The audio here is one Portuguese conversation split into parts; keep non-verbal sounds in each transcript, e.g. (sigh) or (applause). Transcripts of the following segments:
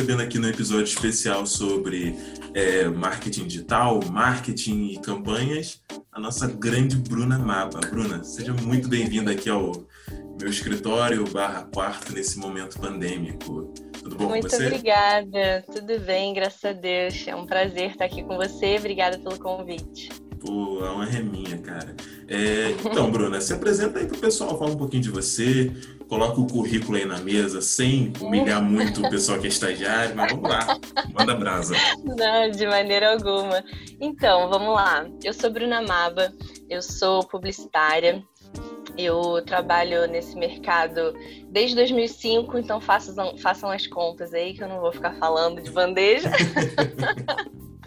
recebendo aqui no episódio especial sobre é, marketing digital, marketing e campanhas, a nossa grande Bruna Maba. Bruna, seja muito bem-vinda aqui ao meu escritório barra quarto nesse momento pandêmico. Tudo bom muito com você? Muito obrigada, tudo bem, graças a Deus. É um prazer estar aqui com você. Obrigada pelo convite. Pô, a honra é minha, cara. É, então, Bruna, se apresenta aí pro pessoal, fala um pouquinho de você, coloca o currículo aí na mesa, sem humilhar muito o pessoal que é estagiário, mas vamos lá, manda brasa. Não, de maneira alguma. Então, vamos lá. Eu sou Bruna Maba, eu sou publicitária, eu trabalho nesse mercado desde 2005, então façam, façam as contas aí que eu não vou ficar falando de bandeja. (laughs)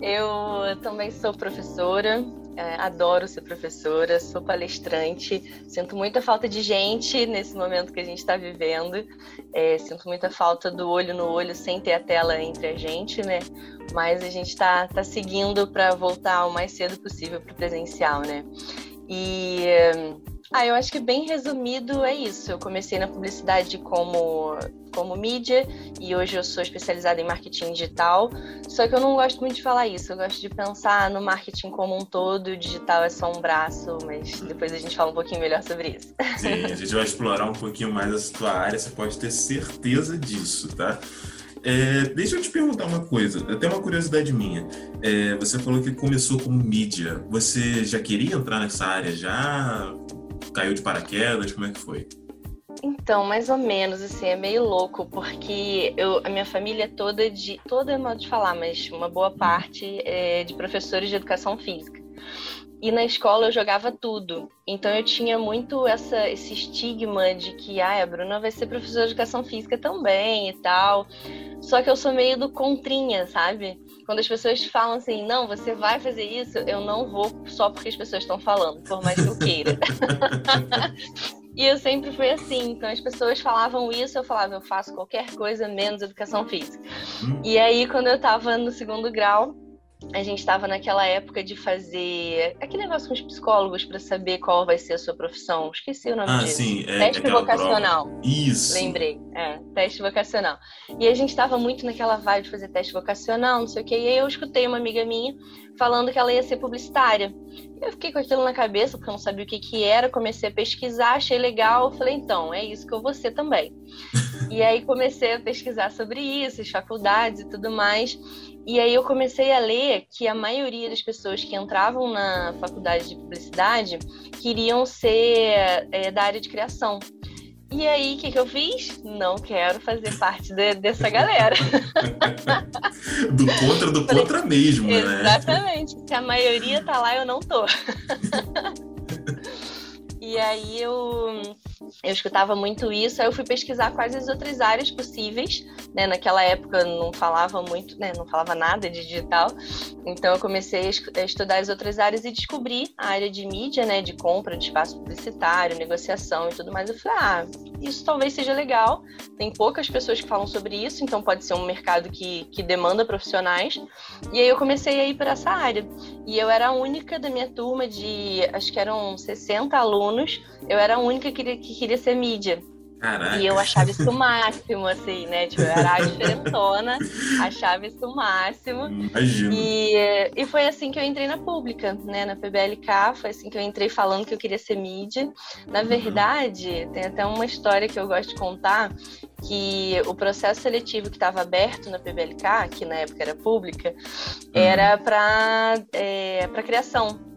eu também sou professora, é, adoro ser professora, sou palestrante, sinto muita falta de gente nesse momento que a gente está vivendo, é, sinto muita falta do olho no olho sem ter a tela entre a gente, né? Mas a gente está tá seguindo para voltar o mais cedo possível para o presencial, né? E ah, eu acho que bem resumido é isso. Eu comecei na publicidade como, como mídia e hoje eu sou especializada em marketing digital. Só que eu não gosto muito de falar isso. Eu gosto de pensar no marketing como um todo. O digital é só um braço, mas depois a gente fala um pouquinho melhor sobre isso. Sim, a gente vai explorar um pouquinho mais a sua área. Você pode ter certeza disso, tá? É, deixa eu te perguntar uma coisa, até uma curiosidade minha. É, você falou que começou como mídia. Você já queria entrar nessa área já? Caiu de paraquedas? Como é que foi? Então, mais ou menos, assim, é meio louco, porque eu, a minha família é toda de. Toda é modo de falar, mas uma boa parte é de professores de educação física. E na escola eu jogava tudo. Então eu tinha muito essa, esse estigma de que ah, a Bruna vai ser professora de educação física também e tal. Só que eu sou meio do contrinha, sabe? Quando as pessoas falam assim, não, você vai fazer isso, eu não vou só porque as pessoas estão falando, por mais que eu queira. (laughs) e eu sempre fui assim. Então as pessoas falavam isso, eu falava, eu faço qualquer coisa menos educação física. Hum. E aí, quando eu estava no segundo grau, a gente estava naquela época de fazer aquele negócio com os psicólogos para saber qual vai ser a sua profissão. Esqueci o nome ah, disso. Sim, é, teste vocacional. Prova. Isso. Lembrei. É, teste vocacional. E a gente estava muito naquela vibe de fazer teste vocacional, não sei o quê. E aí eu escutei uma amiga minha falando que ela ia ser publicitária. Eu fiquei com aquilo na cabeça, porque eu não sabia o que, que era, comecei a pesquisar, achei legal, falei, então, é isso que eu vou ser também. (laughs) e aí comecei a pesquisar sobre isso, as faculdades e tudo mais. E aí eu comecei a ler que a maioria das pessoas que entravam na faculdade de publicidade queriam ser é, da área de criação. E aí, o que, que eu fiz? Não quero fazer parte de, dessa galera. (laughs) do contra do Falei, contra mesmo, né? Exatamente. Se a maioria tá lá, eu não tô. (laughs) e aí eu eu escutava muito isso, aí eu fui pesquisar quais as outras áreas possíveis, né? Naquela época não falava muito, né? Não falava nada de digital, então eu comecei a estudar as outras áreas e descobri a área de mídia, né? De compra de espaço publicitário, negociação e tudo mais. Eu falei, ah, isso talvez seja legal. Tem poucas pessoas que falam sobre isso, então pode ser um mercado que, que demanda profissionais. E aí eu comecei a ir para essa área. E eu era a única da minha turma de, acho que eram 60 alunos, eu era a única que, que queria ser mídia. Caraca. E eu achava isso o máximo, assim, né? Tipo, eu era (laughs) diferentona, achava isso o máximo. Imagina. E, e foi assim que eu entrei na pública, né? Na PBLK, foi assim que eu entrei falando que eu queria ser mídia. Na uhum. verdade, tem até uma história que eu gosto de contar, que o processo seletivo que estava aberto na PBLK, que na época era pública, uhum. era para é, criação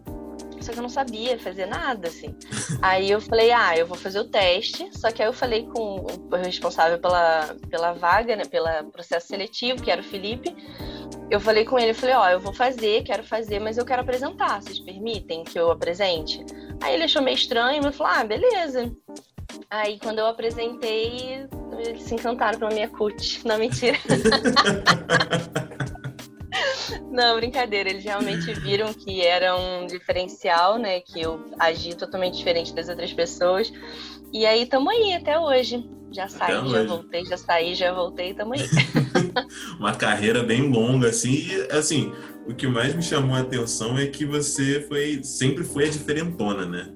só que eu não sabia fazer nada, assim. aí eu falei, ah, eu vou fazer o teste, só que aí eu falei com o responsável pela, pela vaga, né, pelo processo seletivo, que era o Felipe, eu falei com ele, eu falei, ó, oh, eu vou fazer, quero fazer, mas eu quero apresentar, vocês permitem que eu apresente? Aí ele achou meio estranho, mas falou, ah, beleza. Aí quando eu apresentei, eles se encantaram pela minha cut. (laughs) Não, mentira. (laughs) Não, brincadeira. Eles realmente viram que era um diferencial, né? Que eu agi totalmente diferente das outras pessoas. E aí, tamo aí até hoje. Já saí, até já hoje. voltei, já saí, já voltei, tamo aí. (laughs) Uma carreira bem longa, assim. E, assim, o que mais me chamou a atenção é que você foi sempre foi a diferentona, né?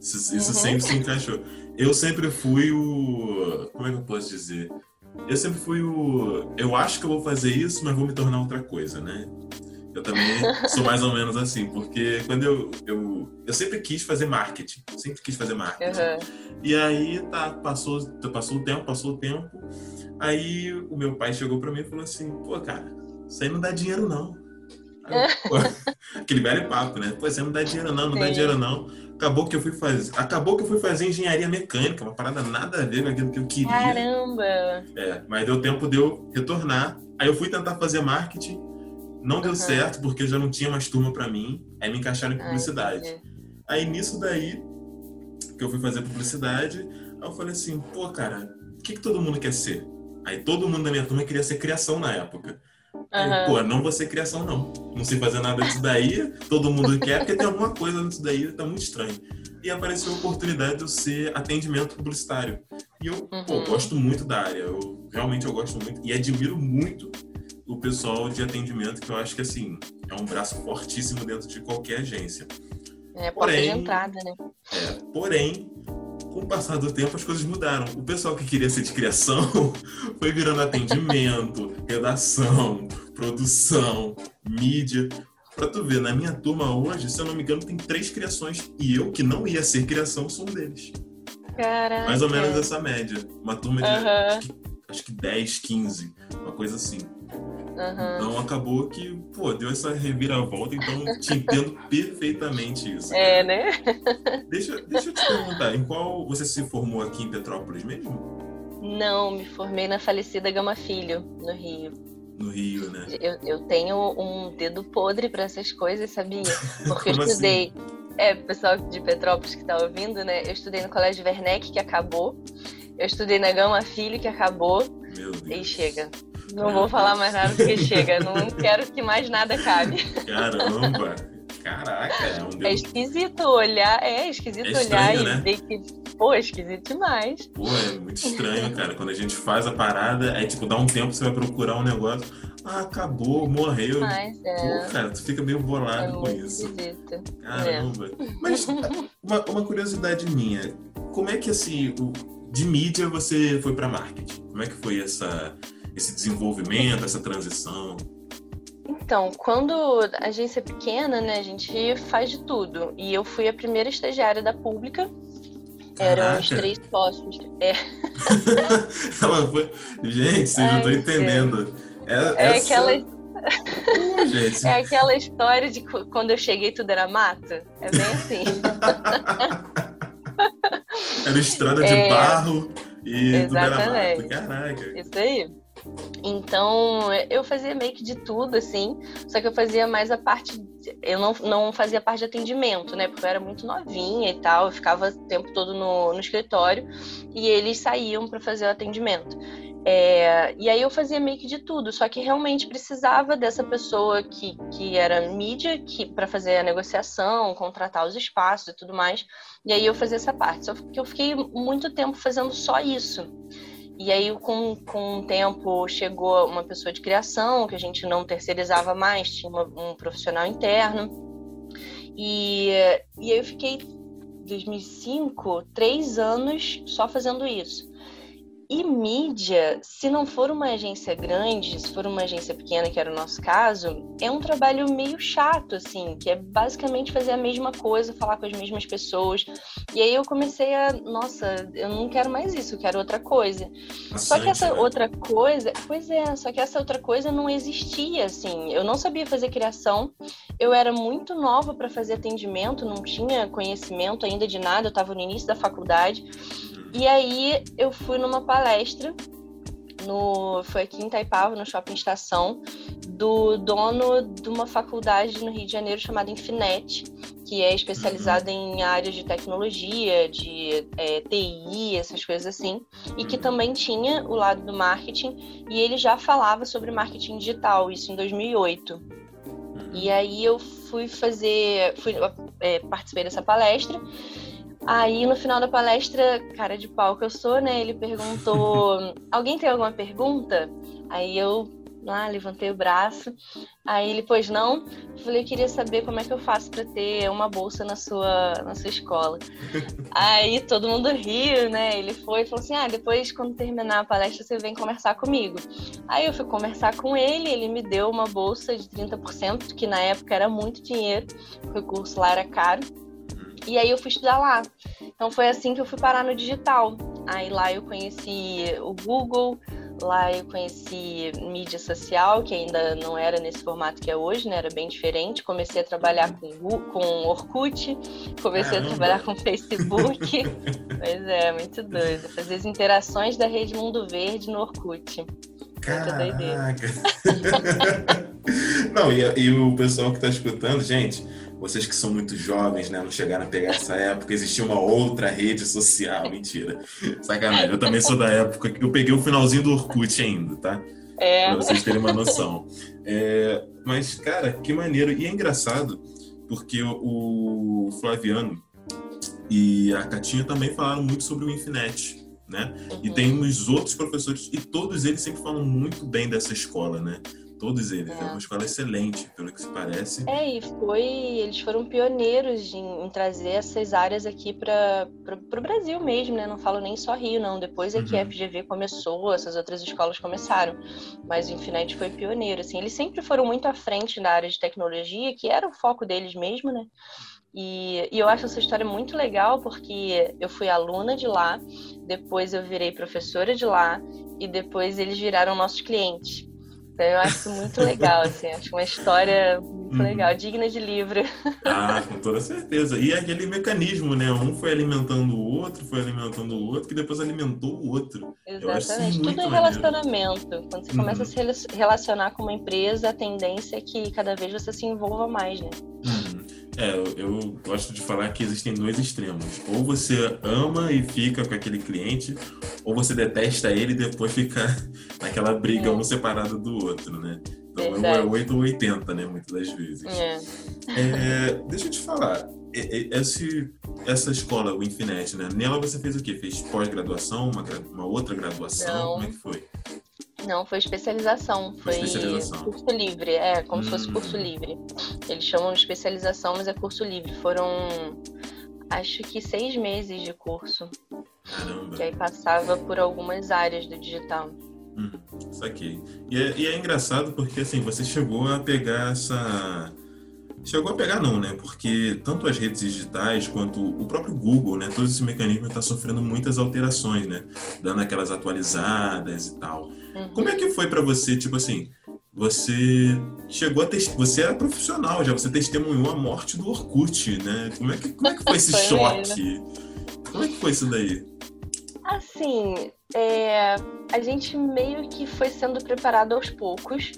Isso, isso uhum. sempre se encaixou. Eu sempre fui o. Como é que eu posso dizer? Eu sempre fui o. Eu acho que eu vou fazer isso, mas vou me tornar outra coisa, né? Eu também (laughs) sou mais ou menos assim, porque quando eu, eu, eu sempre quis fazer marketing, sempre quis fazer marketing. Uhum. E aí tá, passou, passou o tempo, passou o tempo. Aí o meu pai chegou para mim e falou assim: pô, cara, isso aí não dá dinheiro não. (laughs) Aí, pô, (laughs) aquele velho papo, né? Pô, você não dá dinheiro não, não Sim. dá dinheiro não. Acabou que eu fui fazer, acabou que eu fui fazer engenharia mecânica, uma parada nada a ver com aquilo que eu queria. Caramba! É, mas deu tempo de eu retornar. Aí eu fui tentar fazer marketing não deu uhum. certo porque eu já não tinha mais turma para mim. Aí me encaixaram em publicidade. Ai, aí nisso daí, que eu fui fazer publicidade, aí eu falei assim, pô, cara, o que, que todo mundo quer ser? Aí todo mundo da minha turma queria ser criação na época. Uhum. Pô, não vou ser criação, não. Não sei fazer nada disso daí, todo mundo quer, porque tem alguma coisa nisso daí, tá muito estranho. E apareceu a oportunidade de eu ser atendimento publicitário. E eu, uhum. pô, gosto muito da área. Eu realmente eu gosto muito e admiro muito o pessoal de atendimento, que eu acho que assim, é um braço fortíssimo dentro de qualquer agência. É, porém, de entrada, né? É, porém, com o passar do tempo as coisas mudaram. O pessoal que queria ser de criação (laughs) foi virando atendimento, (laughs) redação, produção, mídia. Pra tu ver, na minha turma hoje, se eu não me engano, tem três criações. E eu, que não ia ser criação, sou um deles. Caraca. Mais ou menos essa média. Uma turma de uhum. acho, que, acho que 10, 15, uma coisa assim. Uhum. Então acabou que, pô, deu essa reviravolta, então te entendo (laughs) perfeitamente isso. É, né? Deixa, deixa eu te perguntar, em qual você se formou aqui em Petrópolis mesmo? Não, me formei na falecida Gama Filho, no Rio. No Rio, né? Eu, eu tenho um dedo podre para essas coisas, sabia? (laughs) Porque eu estudei. Assim? É, pessoal de Petrópolis que tá ouvindo, né? Eu estudei no Colégio Werneck, que acabou. Eu estudei na Gama Filho, que acabou. Meu Deus. E chega. Não vou falar mais nada porque chega. Não quero que mais nada cabe. Caramba! Caraca, é um Deus. É esquisito olhar, é esquisito é estranho, olhar né? e ver que, pô, é esquisito demais. Pô, é muito estranho, cara. Quando a gente faz a parada, aí tipo, dá um tempo, você vai procurar um negócio. Ah, acabou, morreu. Mas, é... Pô, cara, tu fica meio bolado é com isso. Esquisito. Caramba. É. Mas (laughs) uma, uma curiosidade minha, como é que assim, de mídia você foi para marketing? Como é que foi essa esse desenvolvimento, essa transição? Então, quando a agência é pequena, né, a gente faz de tudo. E eu fui a primeira estagiária da pública. Caraca. Eram os três sócios. É. (laughs) Ela foi... Gente, vocês não estão entendendo. É, é essa... aquela. (laughs) É aquela história de quando eu cheguei tudo era mato. É bem assim. (laughs) era estrada de é... barro e Exatamente. tudo era. Caraca. Isso aí. Então, eu fazia meio que de tudo, assim, só que eu fazia mais a parte. Eu não, não fazia parte de atendimento, né? Porque eu era muito novinha e tal, eu ficava o tempo todo no, no escritório e eles saíam para fazer o atendimento. É, e aí eu fazia meio que de tudo, só que realmente precisava dessa pessoa que, que era mídia que para fazer a negociação, contratar os espaços e tudo mais. E aí eu fazia essa parte. Só que eu fiquei muito tempo fazendo só isso. E aí, com, com o tempo, chegou uma pessoa de criação, que a gente não terceirizava mais, tinha uma, um profissional interno. E, e aí eu fiquei, 2005, três anos só fazendo isso. E mídia, se não for uma agência grande, se for uma agência pequena, que era o nosso caso, é um trabalho meio chato, assim, que é basicamente fazer a mesma coisa, falar com as mesmas pessoas. E aí eu comecei a, nossa, eu não quero mais isso, eu quero outra coisa. Bastante, só que essa né? outra coisa, pois é, só que essa outra coisa não existia, assim. Eu não sabia fazer criação, eu era muito nova para fazer atendimento, não tinha conhecimento ainda de nada, eu estava no início da faculdade. E aí eu fui numa palestra, no, foi aqui em Itaipava, no Shopping Estação, do dono de uma faculdade no Rio de Janeiro chamada Infinet, que é especializada uhum. em áreas de tecnologia, de é, TI, essas coisas assim, e que uhum. também tinha o lado do marketing, e ele já falava sobre marketing digital, isso em 2008. E uhum. aí eu fui fazer, fui, é, participei dessa palestra, Aí no final da palestra, cara de pau que eu sou, né? Ele perguntou: (laughs) alguém tem alguma pergunta? Aí eu lá, levantei o braço. Aí ele, pois não, falei, eu queria saber como é que eu faço para ter uma bolsa na sua, na sua escola. (laughs) Aí todo mundo riu, né? Ele foi e falou assim: ah, depois quando terminar a palestra você vem conversar comigo. Aí eu fui conversar com ele, ele me deu uma bolsa de 30%, que na época era muito dinheiro, porque o curso lá era caro. E aí eu fui estudar lá. Então foi assim que eu fui parar no digital. Aí lá eu conheci o Google, Lá eu conheci mídia social, que ainda não era nesse formato que é hoje, né? Era bem diferente. Comecei a trabalhar com, com Orkut, comecei Caramba. a trabalhar com Facebook. (laughs) pois é, muito doido. Fazer as interações da Rede Mundo Verde no Orkut. Caraca! (laughs) (laughs) não, e, e o pessoal que está escutando, gente, vocês que são muito jovens, né, não chegaram a pegar essa época, existia uma outra rede social. Mentira. Sacanagem. Eu também sou da época que eu peguei o finalzinho do Orkut ainda, tá? É. Pra vocês terem uma noção. É, mas, cara, que maneiro. E é engraçado, porque o, Flaviano e a Catinha também falaram muito sobre o Infinet. Né? Uhum. E tem uns outros professores, e todos eles sempre falam muito bem dessa escola, né? Todos eles. É. é uma escola excelente, pelo que se parece. É, e foi. Eles foram pioneiros em, em trazer essas áreas aqui para o Brasil mesmo, né? Não falo nem só Rio, não. Depois é uhum. que a FGV começou, essas outras escolas começaram. Mas o Infinite foi pioneiro, assim. Eles sempre foram muito à frente na área de tecnologia, que era o foco deles mesmo, né? E, e, eu acho essa história muito legal porque eu fui aluna de lá, depois eu virei professora de lá e depois eles viraram nossos clientes. Então eu acho muito legal, assim, acho uma história muito uhum. legal, digna de livro. Ah, com toda certeza. E aquele mecanismo, né? Um foi alimentando o outro, foi alimentando o outro, que depois alimentou o outro. Exatamente. Tudo é relacionamento. Quando você uhum. começa a se relacionar com uma empresa, a tendência é que cada vez você se envolva mais, né? Uhum. É, eu, eu, gosto de falar que existem dois extremos. Ou você ama e fica com aquele cliente, ou você detesta ele e depois fica (laughs) naquela briga é. um separado do outro, né? Então Verdade. é 8 ou 80, né? Muitas das vezes. É. É, deixa eu te falar. Esse, essa escola, o Infinet, né? Nela você fez o quê? Fez pós-graduação, uma, uma outra graduação? Não. Como é que foi? Não, foi especialização. Foi, especialização. curso livre. É, como hum. se fosse hum. curso livre. Eles chamam de especialização, mas é curso livre. Foram, acho que seis meses de curso. Caramba. Que aí passava por algumas áreas do digital. Hum, saquei. E é, e é engraçado porque, assim, você chegou a pegar essa Chegou a pegar não, né? Porque tanto as redes digitais quanto o próprio Google, né? Todo esse mecanismo está sofrendo muitas alterações, né? Dando aquelas atualizadas e tal. Uhum. Como é que foi para você, tipo assim, você chegou a ter, você era profissional já, você testemunhou a morte do Orkut, né? Como é que, como é que foi esse foi choque? Mesmo. Como é que foi isso daí? Assim, é, a gente meio que foi sendo preparado aos poucos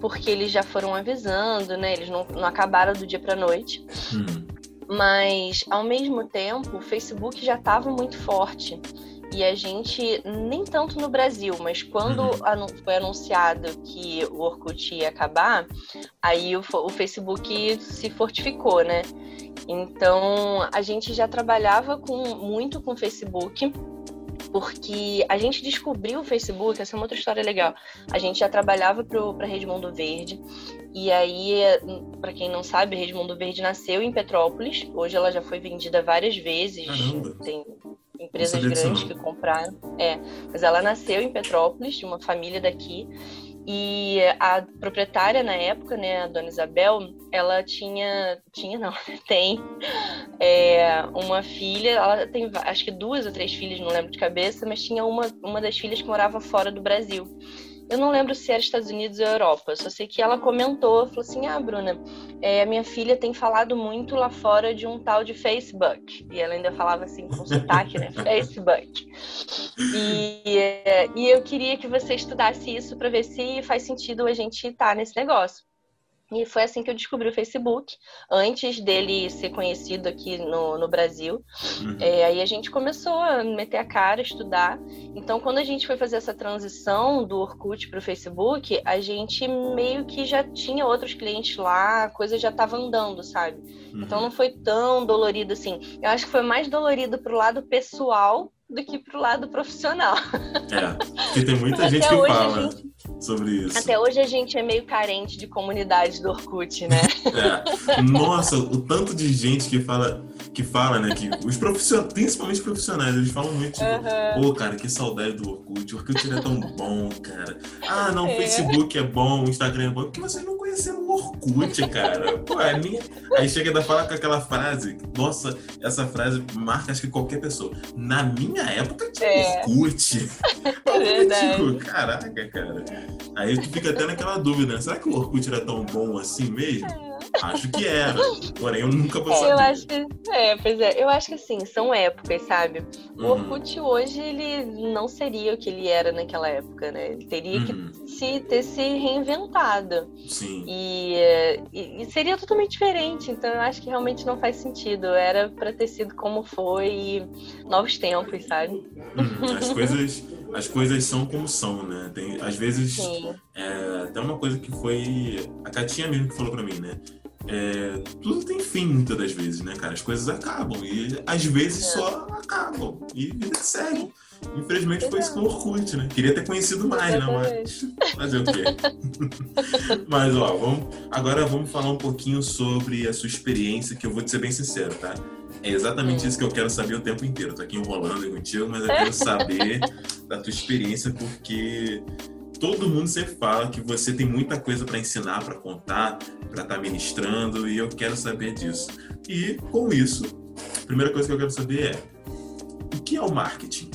porque eles já foram avisando, né? Eles não, não acabaram do dia para noite. Hum. Mas, ao mesmo tempo, o Facebook já estava muito forte. E a gente, nem tanto no Brasil, mas quando uhum. foi anunciado que o Orkut ia acabar, aí o, o Facebook se fortificou, né? Então, a gente já trabalhava com, muito com o Facebook porque a gente descobriu o Facebook, essa é uma outra história legal. A gente já trabalhava para a Rede Mundo Verde, e aí, para quem não sabe, a Rede Mundo Verde nasceu em Petrópolis, hoje ela já foi vendida várias vezes, Caramba. tem empresas grandes que compraram. É, mas ela nasceu em Petrópolis, de uma família daqui, e a proprietária na época, né, a dona Isabel, ela tinha, tinha não, (laughs) tem é, uma filha, ela tem acho que duas ou três filhas, não lembro de cabeça, mas tinha uma, uma das filhas que morava fora do Brasil. Eu não lembro se era Estados Unidos ou Europa, só sei que ela comentou, falou assim: Ah, Bruna, é, a minha filha tem falado muito lá fora de um tal de Facebook. E ela ainda falava assim com sotaque, né? (laughs) Facebook. E, e eu queria que você estudasse isso para ver se faz sentido a gente estar tá nesse negócio. E foi assim que eu descobri o Facebook, antes dele ser conhecido aqui no, no Brasil. Uhum. É, aí a gente começou a meter a cara, estudar. Então, quando a gente foi fazer essa transição do Orkut para o Facebook, a gente meio que já tinha outros clientes lá, a coisa já estava andando, sabe? Uhum. Então, não foi tão dolorido assim. Eu acho que foi mais dolorido para o lado pessoal do que pro lado profissional. É, porque tem muita gente que fala gente, sobre isso. Até hoje a gente é meio carente de comunidade do Orkut, né? É. Nossa, o tanto de gente que fala, que fala, né, que os profissionais, principalmente profissionais, eles falam muito, tipo, uhum. pô, cara, que saudade do Orkut, o Orkut é tão bom, cara. Ah, não, o é. Facebook é bom, o Instagram é bom, porque vocês não conheceram o Orkut, cara. Pô, é minha... Aí chega a falar com aquela frase, nossa, essa frase marca acho que qualquer pessoa. Na minha época tinha é. Orkut. (laughs) É caraca, cara. Aí tu fica até naquela dúvida, né? será que o Orkut era tão bom assim mesmo? É. Acho que era. Porém, eu nunca vou saber. Eu acho que, é, pois é. Eu acho que assim, são épocas, sabe? O uhum. Orkut hoje, ele não seria o que ele era naquela época, né? Ele teria uhum. que se, ter se reinventado. Sim. E, e, e, seria totalmente diferente. Então, eu acho que realmente não faz sentido. Era para ter sido como foi e novos tempos, sabe? Uhum. As (laughs) coisas as coisas são como são, né? Tem, às vezes, é, até uma coisa que foi a Catinha mesmo que falou para mim, né? É, tudo tem fim muitas das vezes, né, cara? As coisas acabam e às vezes é. só acabam e vida segue. Infelizmente foi isso com o Orkut, né? Queria ter conhecido mais, né? Mas fazer o quê? (laughs) Mas, ó, vamos, agora vamos falar um pouquinho sobre a sua experiência, que eu vou te ser bem sincero, tá? É exatamente isso que eu quero saber o tempo inteiro. Tô aqui enrolando contigo, mas eu quero saber (laughs) da tua experiência, porque todo mundo sempre fala que você tem muita coisa para ensinar, para contar, para estar tá ministrando, e eu quero saber disso. E com isso, a primeira coisa que eu quero saber é: o que é o marketing?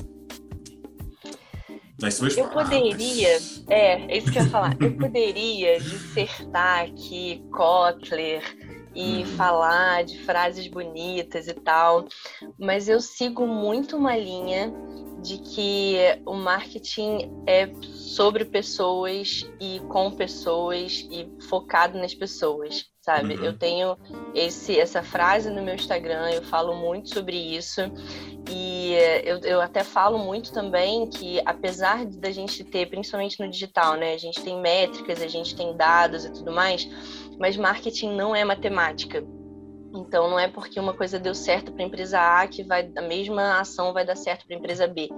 Nas suas eu poderia, é, é isso que eu ia falar. Eu poderia dissertar aqui Kotler e uhum. falar de frases bonitas e tal, mas eu sigo muito uma linha de que o marketing é sobre pessoas e com pessoas e focado nas pessoas, sabe? Uhum. Eu tenho esse, essa frase no meu Instagram, eu falo muito sobre isso e eu, eu até falo muito também que apesar da gente ter, principalmente no digital, né? A gente tem métricas, a gente tem dados e tudo mais, mas marketing não é matemática. Então não é porque uma coisa deu certo para a empresa A que vai a mesma ação vai dar certo para a empresa B.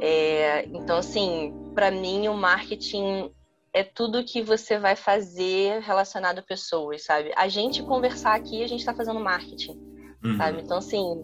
É, então assim, para mim o marketing é tudo que você vai fazer relacionado a pessoas, sabe? A gente conversar aqui, a gente está fazendo marketing, uhum. sabe? Então assim,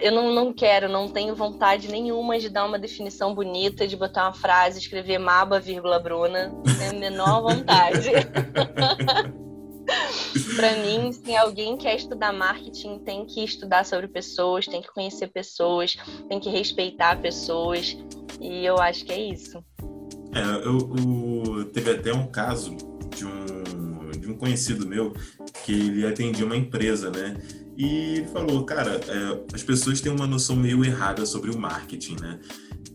eu não, não quero, não tenho vontade nenhuma de dar uma definição bonita, de botar uma frase, escrever Maba, vírgula, Bruna. Não a menor vontade. (laughs) (laughs) para mim, se alguém quer estudar marketing, tem que estudar sobre pessoas, tem que conhecer pessoas, tem que respeitar pessoas. E eu acho que é isso. É, eu, eu teve até um caso de um, de um conhecido meu que ele atendia uma empresa, né? E falou, cara, é, as pessoas têm uma noção meio errada sobre o marketing, né?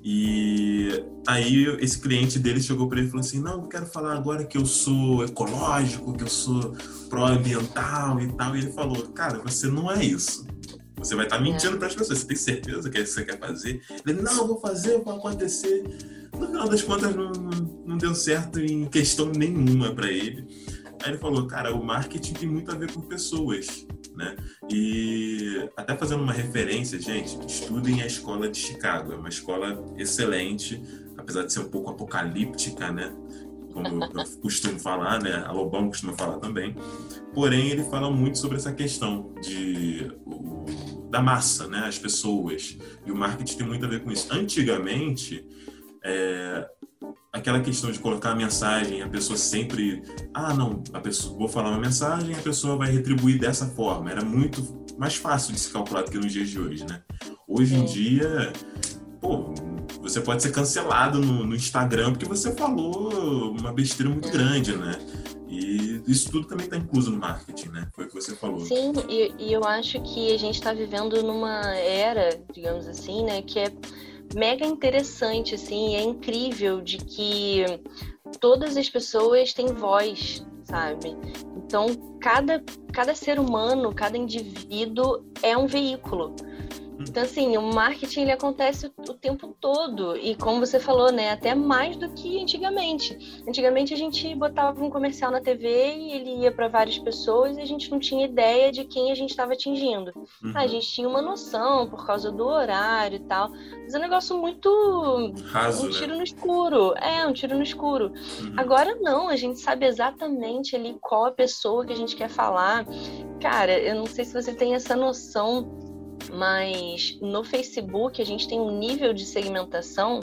E aí esse cliente dele chegou para ele e falou assim: "Não, eu quero falar agora que eu sou ecológico, que eu sou pró-ambiental e tal". E ele falou: "Cara, você não é isso. Você vai estar tá mentindo para as pessoas. Você tem certeza que é isso que você quer fazer?". Ele: "Não, vou fazer, vai acontecer". No final das contas não, não deu certo em questão nenhuma para ele. Aí ele falou: "Cara, o marketing tem muito a ver com pessoas" né? E até fazendo uma referência, gente, estudem a escola de Chicago. É uma escola excelente, apesar de ser um pouco apocalíptica, né? Como eu costumo falar, né? A Lobão costuma falar também. Porém, ele fala muito sobre essa questão de o, da massa, né? As pessoas. E o marketing tem muito a ver com isso. Antigamente, é, aquela questão de colocar a mensagem, a pessoa sempre, ah, não, a pessoa, vou falar uma mensagem, a pessoa vai retribuir dessa forma. Era muito mais fácil de se calcular do que nos dias de hoje, né? Hoje em dia, pô, você pode ser cancelado no, no Instagram porque você falou uma besteira muito grande, né? E isso tudo também está incluso no marketing, né? Foi o que você falou. Sim, e, e eu acho que a gente está vivendo numa era, digamos assim, né, que é mega interessante, assim, é incrível de que todas as pessoas têm voz, sabe? Então, cada, cada ser humano, cada indivíduo é um veículo. Então, assim, o marketing ele acontece o tempo todo. E como você falou, né? Até mais do que antigamente. Antigamente a gente botava um comercial na TV e ele ia para várias pessoas e a gente não tinha ideia de quem a gente estava atingindo. Uhum. a gente tinha uma noção por causa do horário e tal. Mas é um negócio muito. Raso, um né? tiro no escuro. É, um tiro no escuro. Uhum. Agora não, a gente sabe exatamente ali qual a pessoa que a gente quer falar. Cara, eu não sei se você tem essa noção mas no Facebook a gente tem um nível de segmentação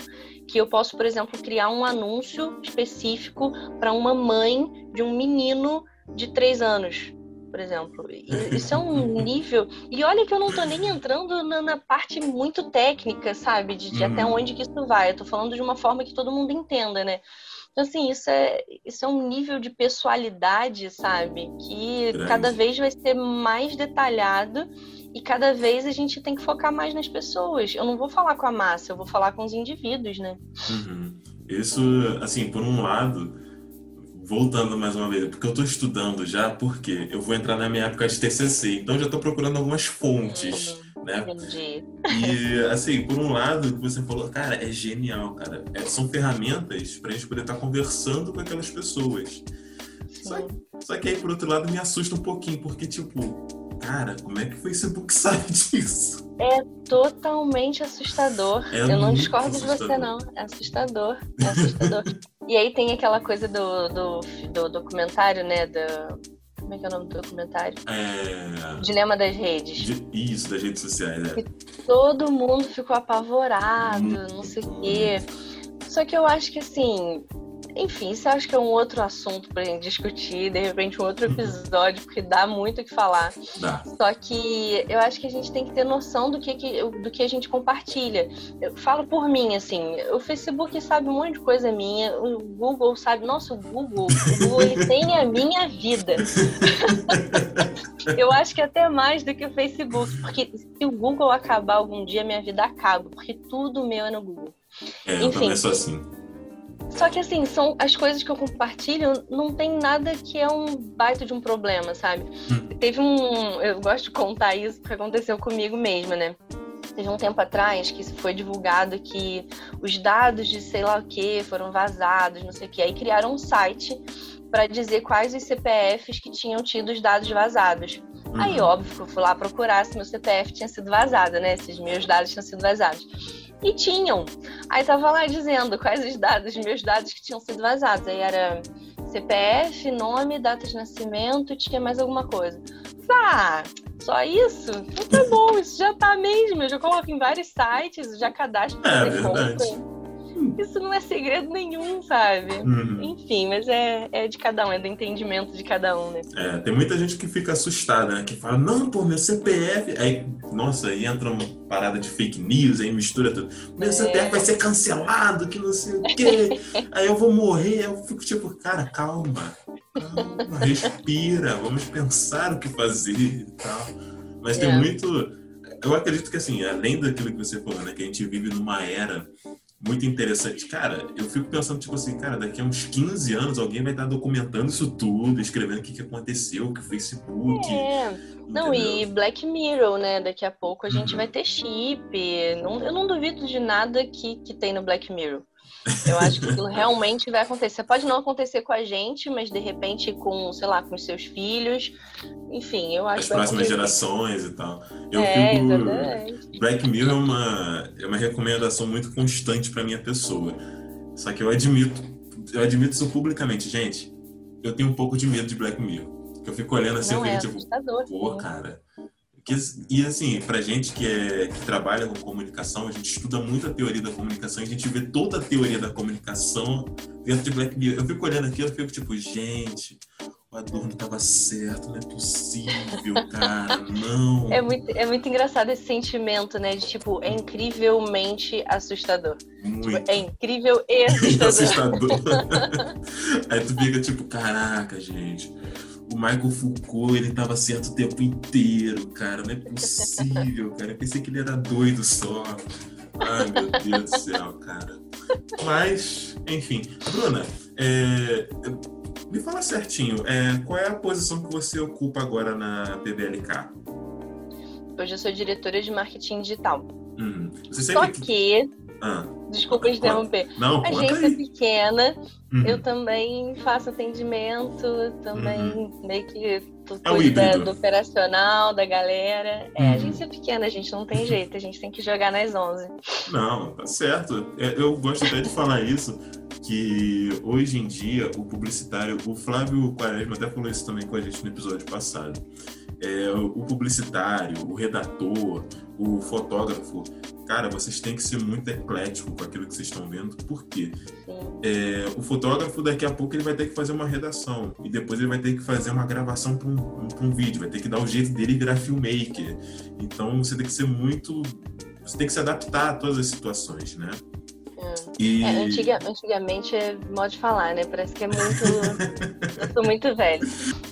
que eu posso, por exemplo, criar um anúncio específico para uma mãe de um menino de três anos, por exemplo. (laughs) Isso é um nível. E olha que eu não estou nem entrando na, na, parte muito técnica, sabe? De, de até uhum. onde que isso vai. Eu tô falando de uma forma que todo mundo entenda, né? Então, assim, isso é, isso é um nível de pessoalidade, sabe? Que Grande. cada vez vai ser mais detalhado e cada vez a gente tem que focar mais nas pessoas. Eu não vou falar com a massa, eu vou falar com os indivíduos, né? Uhum. Isso, assim, por um lado, voltando mais uma vez, porque eu estou estudando já, porque eu vou entrar na minha época de TCC, então já estou procurando algumas fontes, uhum. né? Entendi. E, assim, por um lado, você falou, cara, é genial, cara. É, são ferramentas para a gente poder estar tá conversando com aquelas pessoas. Só, só que aí, por outro lado, me assusta um pouquinho, porque, tipo, Cara, como é que o Facebook (laughs) sabe disso? É totalmente assustador. É eu não discordo assustador. de você, não. É assustador. É assustador. (laughs) e aí tem aquela coisa do, do, do documentário, né? Do, como é que é o nome do documentário? É... Dilema das redes. De... Isso, das redes sociais, é. todo mundo ficou apavorado, não sei o quê. Só que eu acho que assim, enfim, isso acho que é um outro assunto pra gente discutir, de repente um outro episódio, porque dá muito o que falar. Dá. Só que eu acho que a gente tem que ter noção do que, que, do que a gente compartilha. Eu falo por mim, assim, o Facebook sabe um monte de coisa minha, o Google sabe, nossa, o Google, o Google ele tem a minha vida. eu acho que até mais do que o Facebook, porque se o Google acabar algum dia, minha vida acaba, porque tudo meu é no Google. É, eu Enfim, também sou assim. Só que assim, são as coisas que eu compartilho, não tem nada que é um baita de um problema, sabe? Hum. Teve um. Eu gosto de contar isso que aconteceu comigo mesma, né? Teve um tempo atrás que foi divulgado que os dados de sei lá o que foram vazados, não sei o que. Aí criaram um site para dizer quais os CPFs que tinham tido os dados vazados. Uhum. Aí, óbvio, que eu fui lá procurar se meu CPF tinha sido vazado, né? Se os meus dados tinham sido vazados. E tinham. Aí tava lá dizendo quais os dados, meus dados que tinham sido vazados. Aí era CPF, nome, data de nascimento, tinha mais alguma coisa. Ah, só isso? Então tá bom, isso já tá mesmo. Eu já coloco em vários sites, já cadastro é, verdade. compra. Isso não é segredo nenhum, sabe? Uhum. Enfim, mas é, é de cada um, é do entendimento de cada um, né? É, tem muita gente que fica assustada, né? Que fala, não, pô, meu CPF. Aí, nossa, aí entra uma parada de fake news, aí mistura tudo. Meu é. CPF vai ser cancelado, que não sei o quê. (laughs) aí eu vou morrer. Eu fico tipo, cara, calma. Calma, respira, vamos pensar o que fazer e tal. Mas é. tem muito. Eu acredito que, assim, além daquilo que você falou, né? Que a gente vive numa era muito interessante. Cara, eu fico pensando, tipo assim, cara, daqui a uns 15 anos alguém vai estar documentando isso tudo, escrevendo o que, que aconteceu, o que o Facebook. É. Não, e Black Mirror, né? Daqui a pouco a gente uhum. vai ter chip. Não, eu não duvido de nada que, que tem no Black Mirror. Eu acho que aquilo realmente vai acontecer. Pode não acontecer com a gente, mas de repente com, sei lá, com os seus filhos. Enfim, eu acho As próximas gerações e tal. Eu é, fico... Exatamente. Black Mirror é uma, é uma recomendação muito constante para minha pessoa. Só que eu admito, eu admito isso publicamente, gente. Eu tenho um pouco de medo de Black Mirror. Eu fico olhando assim, não eu fico é tipo, pô, cara, que, e assim, pra gente que, é, que trabalha com comunicação, a gente estuda muito a teoria da comunicação, a gente vê toda a teoria da comunicação dentro de Black Mirror. Eu fico olhando aqui, eu fico tipo, gente, o Adorno estava certo, não é possível, (laughs) cara, não. É muito, é muito engraçado esse sentimento, né? De tipo, é incrivelmente assustador. Muito. Tipo, é incrível e assustador. (laughs) assustador. (laughs) Aí tu fica tipo, caraca, gente o Michael Foucault, ele tava certo o tempo inteiro, cara. Não é possível, cara. Eu pensei que ele era doido só. Ai, meu Deus do céu, cara. Mas, enfim. Bruna, é, me fala certinho, é, qual é a posição que você ocupa agora na PBLK? Hoje eu sou diretora de marketing digital. Uhum. Só que. Ah. Desculpa interromper. Não, Agência aí. pequena, uhum. eu também faço atendimento, também uhum. meio que é do operacional, da galera. É, uhum. agência pequena, a gente não tem jeito, a gente tem que jogar nas 11. Não, tá certo. É, eu gosto até de falar isso, que hoje em dia o publicitário, o Flávio Quaresma até falou isso também com a gente no episódio passado é, o publicitário, o redator, o fotógrafo, cara, vocês têm que ser muito eclético com aquilo que vocês estão vendo, porque é, o fotógrafo daqui a pouco ele vai ter que fazer uma redação. E depois ele vai ter que fazer uma gravação para um, um, um, vídeo, vai ter que dar o jeito dele virar filmmaker. Então você tem que ser muito, você tem que se adaptar a todas as situações, né? E... É, antiga, antigamente é modo de falar, né? Parece que é muito. (laughs) eu sou muito velho.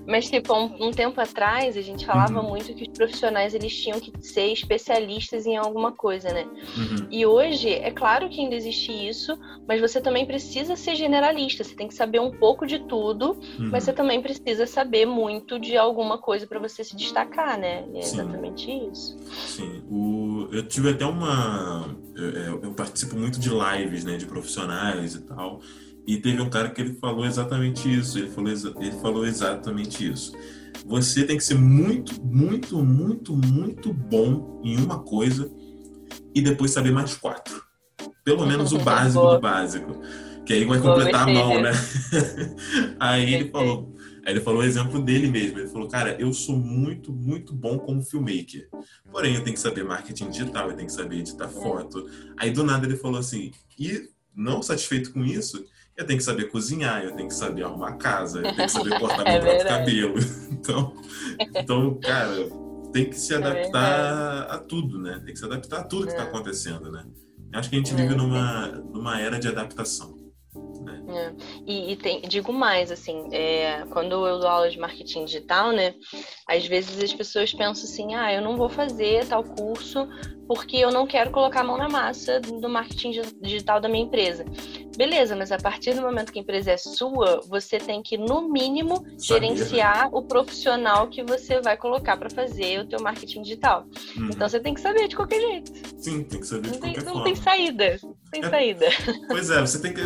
Mas, tipo, um, um tempo atrás, a gente falava uhum. muito que os profissionais eles tinham que ser especialistas em alguma coisa, né? Uhum. E hoje, é claro que ainda existe isso, mas você também precisa ser generalista. Você tem que saber um pouco de tudo, uhum. mas você também precisa saber muito de alguma coisa para você se destacar, né? E é Sim. exatamente isso. Sim. O... Eu tive até uma. Eu, eu participo muito de lives, né? de profissionais e tal. E teve um cara que ele falou exatamente isso. Ele falou, ele falou exatamente isso. Você tem que ser muito, muito, muito, muito bom em uma coisa e depois saber mais quatro. Pelo menos o (laughs) básico do básico. Que aí vai completar a mão, né? (laughs) aí ele falou. Aí ele falou o exemplo dele mesmo. Ele falou, cara, eu sou muito, muito bom como filmmaker. Porém, eu tenho que saber marketing digital, eu tenho que saber editar é. foto. Aí do nada ele falou assim, e não satisfeito com isso, eu tenho que saber cozinhar, eu tenho que saber arrumar casa, eu tenho que saber cortar (laughs) é meu próprio cabelo. (laughs) Então, então, cara, tem que se é adaptar é a tudo, né? Tem que se adaptar a tudo que está é. acontecendo, né? Eu acho que a gente vive numa, numa era de adaptação. Né? É. E, e tem, digo mais, assim, é, quando eu dou aula de marketing digital, né? Às vezes as pessoas pensam assim, ah, eu não vou fazer tal curso porque eu não quero colocar a mão na massa do marketing digital da minha empresa. Beleza, mas a partir do momento que a empresa é sua, você tem que, no mínimo, Sabia. gerenciar o profissional que você vai colocar para fazer o teu marketing digital. Uhum. Então você tem que saber de qualquer jeito. Sim, tem que saber de não qualquer tem, forma. Não tem saída. Não tem é, saída. Pois é, você tem que.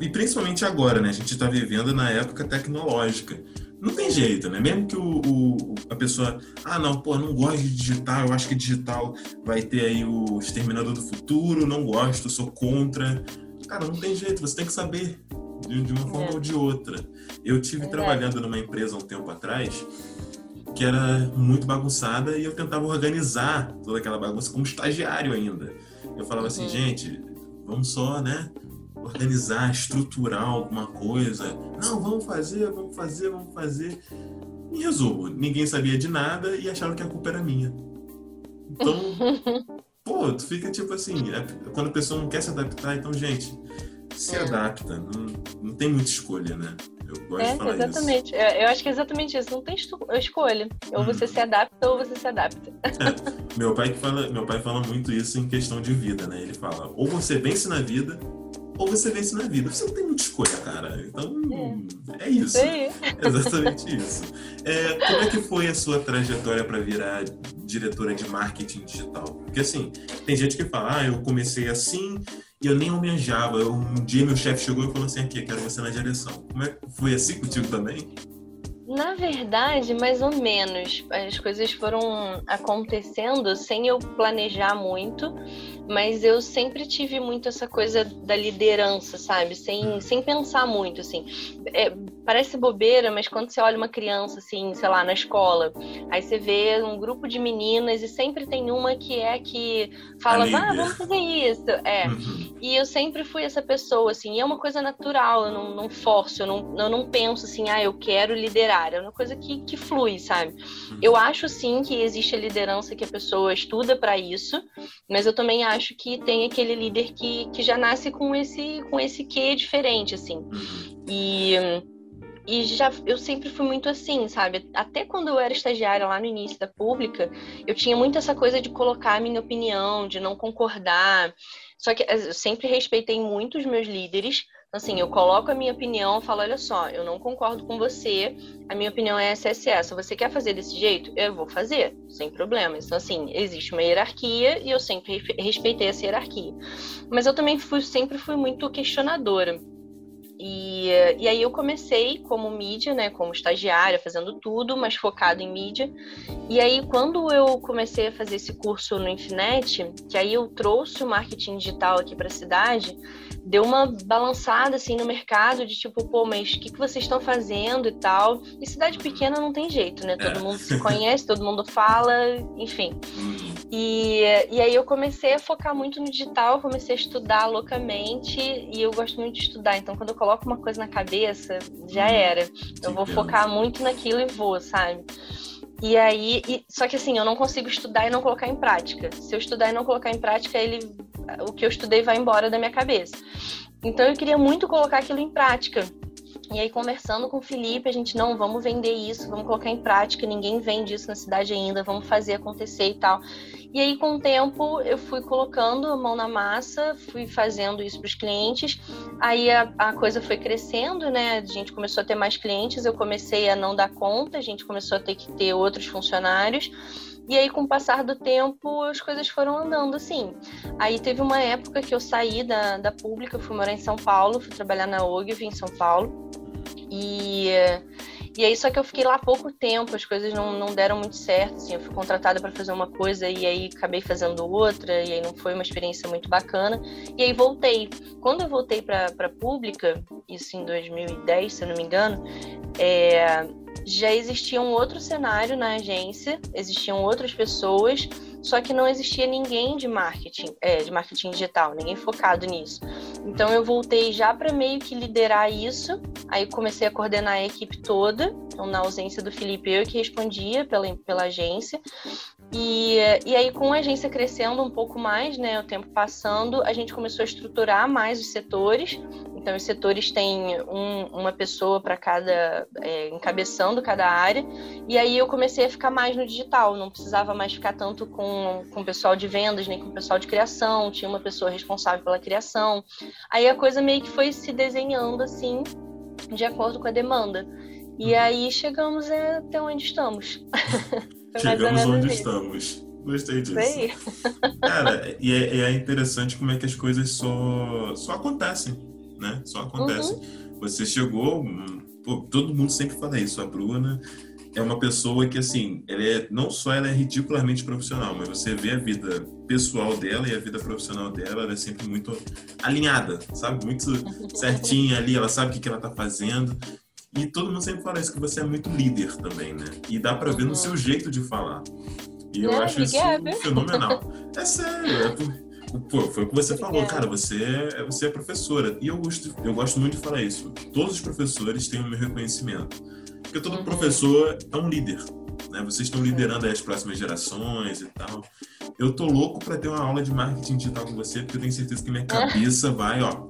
E principalmente agora, né? A gente está vivendo na época tecnológica. Não tem jeito, né? Mesmo que o, o, a pessoa, ah, não, pô, não gosto de digital, eu acho que digital vai ter aí o exterminador do futuro, não gosto, sou contra. Cara, não tem jeito, você tem que saber de, uma forma é. ou de outra. Eu tive é. trabalhando numa empresa um tempo atrás que era muito bagunçada e eu tentava organizar toda aquela bagunça como estagiário ainda. Eu falava assim, uhum. assim, gente, vamos só, né? Organizar, estruturar alguma coisa. Não, vamos fazer, vamos fazer, vamos fazer. Em resumo, ninguém sabia de nada e acharam que a culpa era minha. Então, (laughs) pô, tu fica tipo assim, é, quando a pessoa não quer se adaptar, então, gente, se é. adapta, não, não tem muita escolha, né? Eu gosto é, de falar exatamente. isso. É, eu acho que é exatamente isso. Não tem escolha. Ou você uhum. se adapta ou você se adapta. É. (laughs) Meu pai que fala, meu pai fala muito isso em questão de vida, né? Ele fala: ou você vence na vida, ou você vence na vida. Você não tem muita escolha, cara. Então, é, é isso. É (laughs) exatamente isso. É, como é que foi a sua trajetória para virar diretora de marketing digital? Porque, assim, tem gente que fala, ah, eu comecei assim e eu nem almejava. Um dia meu chefe chegou e falou assim, aqui, quero você na direção. Como é que foi assim contigo também? Na verdade, mais ou menos. As coisas foram acontecendo sem eu planejar muito, mas eu sempre tive muito essa coisa da liderança, sabe? Sem, sem pensar muito, assim. É, parece bobeira, mas quando você olha uma criança, assim, sei lá, na escola, aí você vê um grupo de meninas e sempre tem uma que é que fala, ah, vamos fazer isso. É. Uhum. E eu sempre fui essa pessoa, assim, e é uma coisa natural, eu não, não forço, eu não, eu não penso assim, ah, eu quero liderar é uma coisa que, que flui, sabe? Uhum. Eu acho sim que existe a liderança que a pessoa estuda para isso, mas eu também acho que tem aquele líder que, que já nasce com esse com esse quê diferente, assim. Uhum. E e já eu sempre fui muito assim, sabe? Até quando eu era estagiária lá no início da pública, eu tinha muito essa coisa de colocar a minha opinião, de não concordar. Só que eu sempre respeitei muito os meus líderes. Assim, eu coloco a minha opinião, falo, olha só, eu não concordo com você, a minha opinião é essa, essa, essa. Você quer fazer desse jeito? Eu vou fazer, sem problemas. Então, assim, existe uma hierarquia e eu sempre respeitei essa hierarquia. Mas eu também fui, sempre fui muito questionadora. E, e aí eu comecei como mídia, né, como estagiária, fazendo tudo, mas focado em mídia. E aí quando eu comecei a fazer esse curso no Infinet, que aí eu trouxe o marketing digital aqui para a cidade, deu uma balançada assim no mercado de tipo, pô, mas o que, que vocês estão fazendo e tal. E cidade pequena não tem jeito, né? Todo é. mundo se conhece, todo mundo fala, enfim. Uhum. E, e aí eu comecei a focar muito no digital, comecei a estudar loucamente e eu gosto muito de estudar. Então, quando eu coloco uma coisa na cabeça, já uhum. era. Eu vou focar muito naquilo e vou, sabe? E aí, e, só que assim, eu não consigo estudar e não colocar em prática. Se eu estudar e não colocar em prática, ele, o que eu estudei vai embora da minha cabeça. Então eu queria muito colocar aquilo em prática. E aí, conversando com o Felipe, a gente, não, vamos vender isso, vamos colocar em prática, ninguém vende isso na cidade ainda, vamos fazer acontecer e tal. E aí, com o tempo, eu fui colocando a mão na massa, fui fazendo isso para os clientes. Aí a, a, coisa foi crescendo, né? A gente começou a ter mais clientes, eu comecei a não dar conta, a gente começou a ter que ter outros funcionários. E aí, com o passar do tempo, as coisas foram andando assim. Aí teve uma época que eu saí da, da pública, fui morar em São Paulo, fui trabalhar na Ogilvy em São Paulo. E, e aí, só que eu fiquei lá pouco tempo, as coisas não, não deram muito certo. Assim, eu fui contratada para fazer uma coisa e aí acabei fazendo outra, e aí não foi uma experiência muito bacana. E aí voltei. Quando eu voltei para a pública, isso em 2010, se eu não me engano, é, já existia um outro cenário na agência, existiam outras pessoas, só que não existia ninguém de marketing, é, de marketing digital, ninguém focado nisso. Então eu voltei já para meio que liderar isso, aí comecei a coordenar a equipe toda, então na ausência do Felipe eu que respondia pela, pela agência, e, e aí, com a agência crescendo um pouco mais, né, o tempo passando, a gente começou a estruturar mais os setores. Então, os setores têm um, uma pessoa para cada, é, encabeçando cada área. E aí, eu comecei a ficar mais no digital, não precisava mais ficar tanto com, com o pessoal de vendas, nem com o pessoal de criação, tinha uma pessoa responsável pela criação. Aí, a coisa meio que foi se desenhando assim, de acordo com a demanda. E aí, chegamos até onde estamos. (laughs) Chegamos onde estamos. Gostei disso. Sei. Cara, e é, é, interessante como é que as coisas só, só acontecem, né? Só acontecem. Uhum. Você chegou, pô, todo mundo sempre fala isso, a Bruna é uma pessoa que, assim, ela é, não só ela é ridiculamente profissional, mas você vê a vida pessoal dela e a vida profissional dela, ela é sempre muito alinhada, sabe? Muito certinha ali, ela sabe o que, que ela tá fazendo. E todo mundo sempre fala isso, que você é muito líder também, né? E dá pra ver no uhum. seu jeito de falar. E eu acho isso fenomenal. É sério, é. Pô, foi o que você falou, cara, você é, você é professora. E eu gosto, eu gosto muito de falar isso. Todos os professores têm o meu reconhecimento. Porque todo uhum. professor é um líder. Né? Vocês estão liderando as próximas gerações e tal. Eu tô louco para ter uma aula de marketing digital com você, porque eu tenho certeza que minha cabeça vai, ó.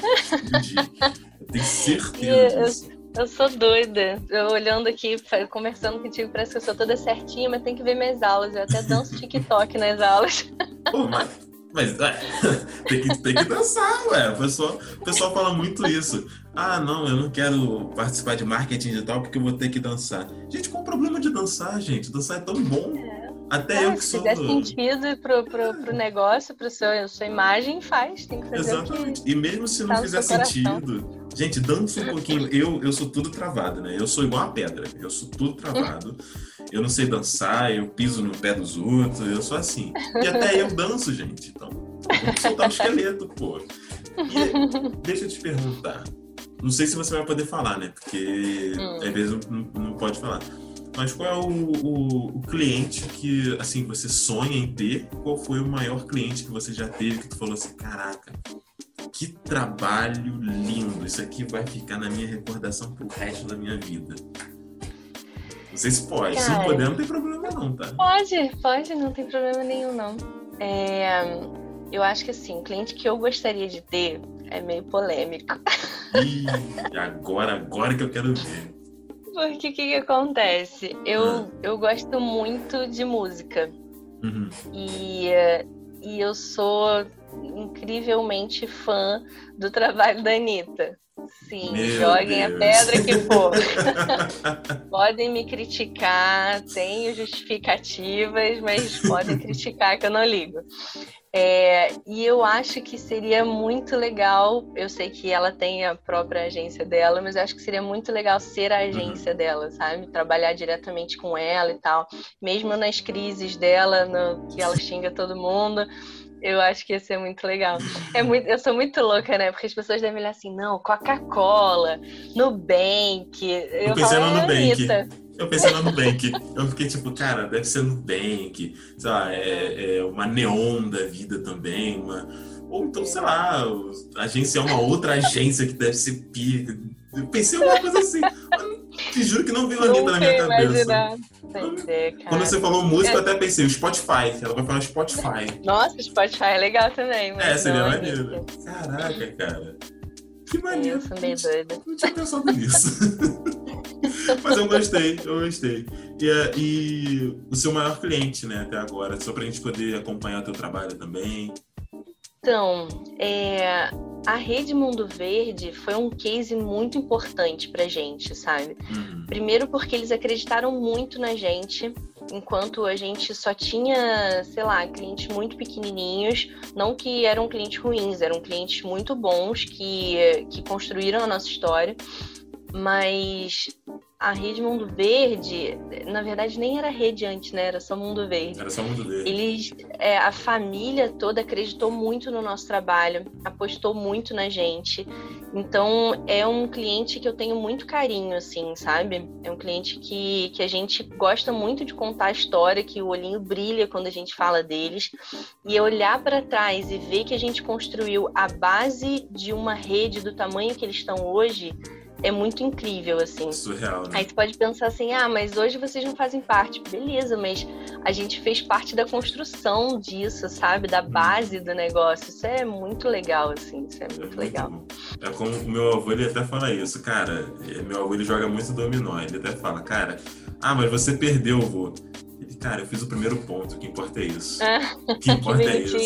(laughs) Eu tenho certeza disso. Eu sou doida. Eu olhando aqui, conversando contigo, parece que eu sou toda certinha, mas tem que ver minhas aulas. Eu até danço TikTok nas aulas. (laughs) Pô, mas, mas é, (laughs) tem, que, tem que dançar, ué. O pessoal, o pessoal fala muito isso. Ah, não, eu não quero participar de marketing digital porque eu vou ter que dançar. Gente, qual o problema de dançar, gente? Dançar é tão bom. É. Até é, eu que se sou. Se der sentido pro, pro, pro negócio, pro seu, sua imagem, faz. Tem que fazer Exatamente. E mesmo se não tá fizer sentido. Gente, dança um pouquinho. (laughs) Eu, eu sou tudo travado, né? Eu sou igual a pedra. Eu sou tudo travado. eu não sei dançar, eu piso no pé dos outros, eu sou assim. E até eu danço, gente. Então, vamos soltar o (laughs) esqueleto, pô. E, deixa eu te perguntar. Não sei se você vai poder falar, né? Porque hum. às vezes não, não pode falar. Mas qual é o, o, o, cliente que, assim, você sonha em ter? Qual foi o maior cliente que você já teve que tu falou assim, caraca, que trabalho lindo, isso aqui vai ficar na minha recordação pro resto da minha vida. Não sei se pode, Cara, se não puder não tem problema não, tá? Pode, pode, não tem problema nenhum não. É, eu acho que assim, o cliente que eu gostaria de ter é meio polêmico. Ih, agora, agora que eu quero ver. Porque o que, que, acontece? Eu, ah. eu gosto muito de música. Uhum. E, e eu sou incrivelmente fã do trabalho da Anitta. Sim, Meu joguem Deus. a pedra que for. (laughs) podem me criticar, tenho justificativas, mas podem criticar que eu não ligo. É, e eu acho que seria muito legal. Eu sei que ela tem a própria agência dela, mas eu acho que seria muito legal ser a uhum. agência uhum. dela, sabe? Trabalhar diretamente com ela e tal. Mesmo nas crises dela, no, que ela xinga todo mundo. Eu acho que ia ser muito legal. É muito, eu sou muito louca, né? Porque as pessoas devem olhar assim, não, Coca-Cola, Nubank. Eu, eu pensei no Nubank. Eu pensei no Nubank. Eu fiquei tipo, cara, deve ser Nubank, sei lá, é, é uma neon da vida também, uma... Ou então, sei lá, agência é uma outra agência que deve ser pica. Eu pensei uma coisa assim. Te juro que não veio ali na minha cabeça. Ser, Quando você falou música, eu até pensei, o Spotify. Ela vai falar Spotify. Nossa, Spotify é legal também. é, seria é maneiro. Caraca, cara. Que maneiro. Eu meio doida. Não tinha pensado nisso. (laughs) Mas eu gostei, eu gostei. E, é, e o seu maior cliente, né, até agora, só pra gente poder acompanhar o teu trabalho também. Então, é, a Rede Mundo Verde foi um case muito importante pra gente, sabe? Uhum. Primeiro porque eles acreditaram muito na gente, enquanto a gente só tinha, sei lá, clientes muito pequenininhos, não que eram clientes ruins, eram clientes muito bons que, que construíram a nossa história, mas a rede Mundo Verde, na verdade nem era rede antes, né? Era só Mundo Verde. Era só Mundo Verde. Eles, é, a família toda acreditou muito no nosso trabalho, apostou muito na gente. Então é um cliente que eu tenho muito carinho, assim, sabe? É um cliente que, que a gente gosta muito de contar a história, que o olhinho brilha quando a gente fala deles. E olhar para trás e ver que a gente construiu a base de uma rede do tamanho que eles estão hoje é muito incrível, assim. Surreal, né? Aí você pode pensar assim, ah, mas hoje vocês não fazem parte. Beleza, mas a gente fez parte da construção disso, sabe? Da uhum. base do negócio. Isso é muito legal, assim. Isso é muito, é muito legal. Bom. É como o meu avô, ele até fala isso. Cara, meu avô, ele joga muito dominó. Ele até fala, cara, ah, mas você perdeu, avô. Cara, eu fiz o primeiro ponto, o que importa é isso. Ah, o que importa é isso.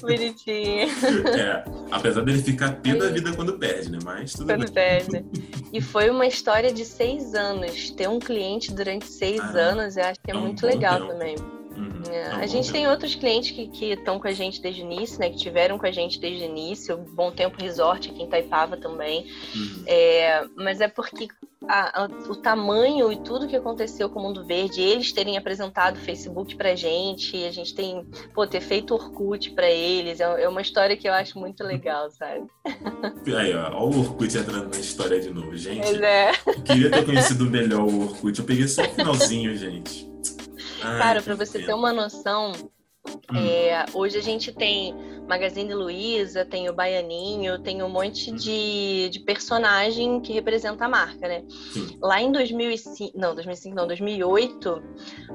Bonitinho. (laughs) É, apesar dele ficar pé da vida quando perde, né? Mas tudo quando bem. perde. E foi uma história de seis anos. Ter um cliente durante seis ah, anos, eu acho que é, é muito um legal tempo. também. Uhum, é. é a gente tem outros clientes que estão com a gente desde o início, né? Que tiveram com a gente desde o início. Bom Tempo Resort aqui em Taipava também. Uhum. É, mas é porque a, a, o tamanho e tudo que aconteceu com o Mundo Verde, eles terem apresentado o Facebook pra gente, a gente tem, pô, ter feito Orkut pra eles, é, é uma história que eu acho muito legal, sabe? Aí, ó, ó o Orkut entrando na história de novo, gente. Pois é. Eu queria ter conhecido melhor o Orkut, eu peguei só o finalzinho, gente. Ai, Cara, pra você ter uma noção, hum. é, hoje a gente tem Magazine Luiza, tem o Baianinho, tem um monte hum. de, de personagem que representa a marca, né? Sim. Lá em 2005, não, 2005 não, 2008,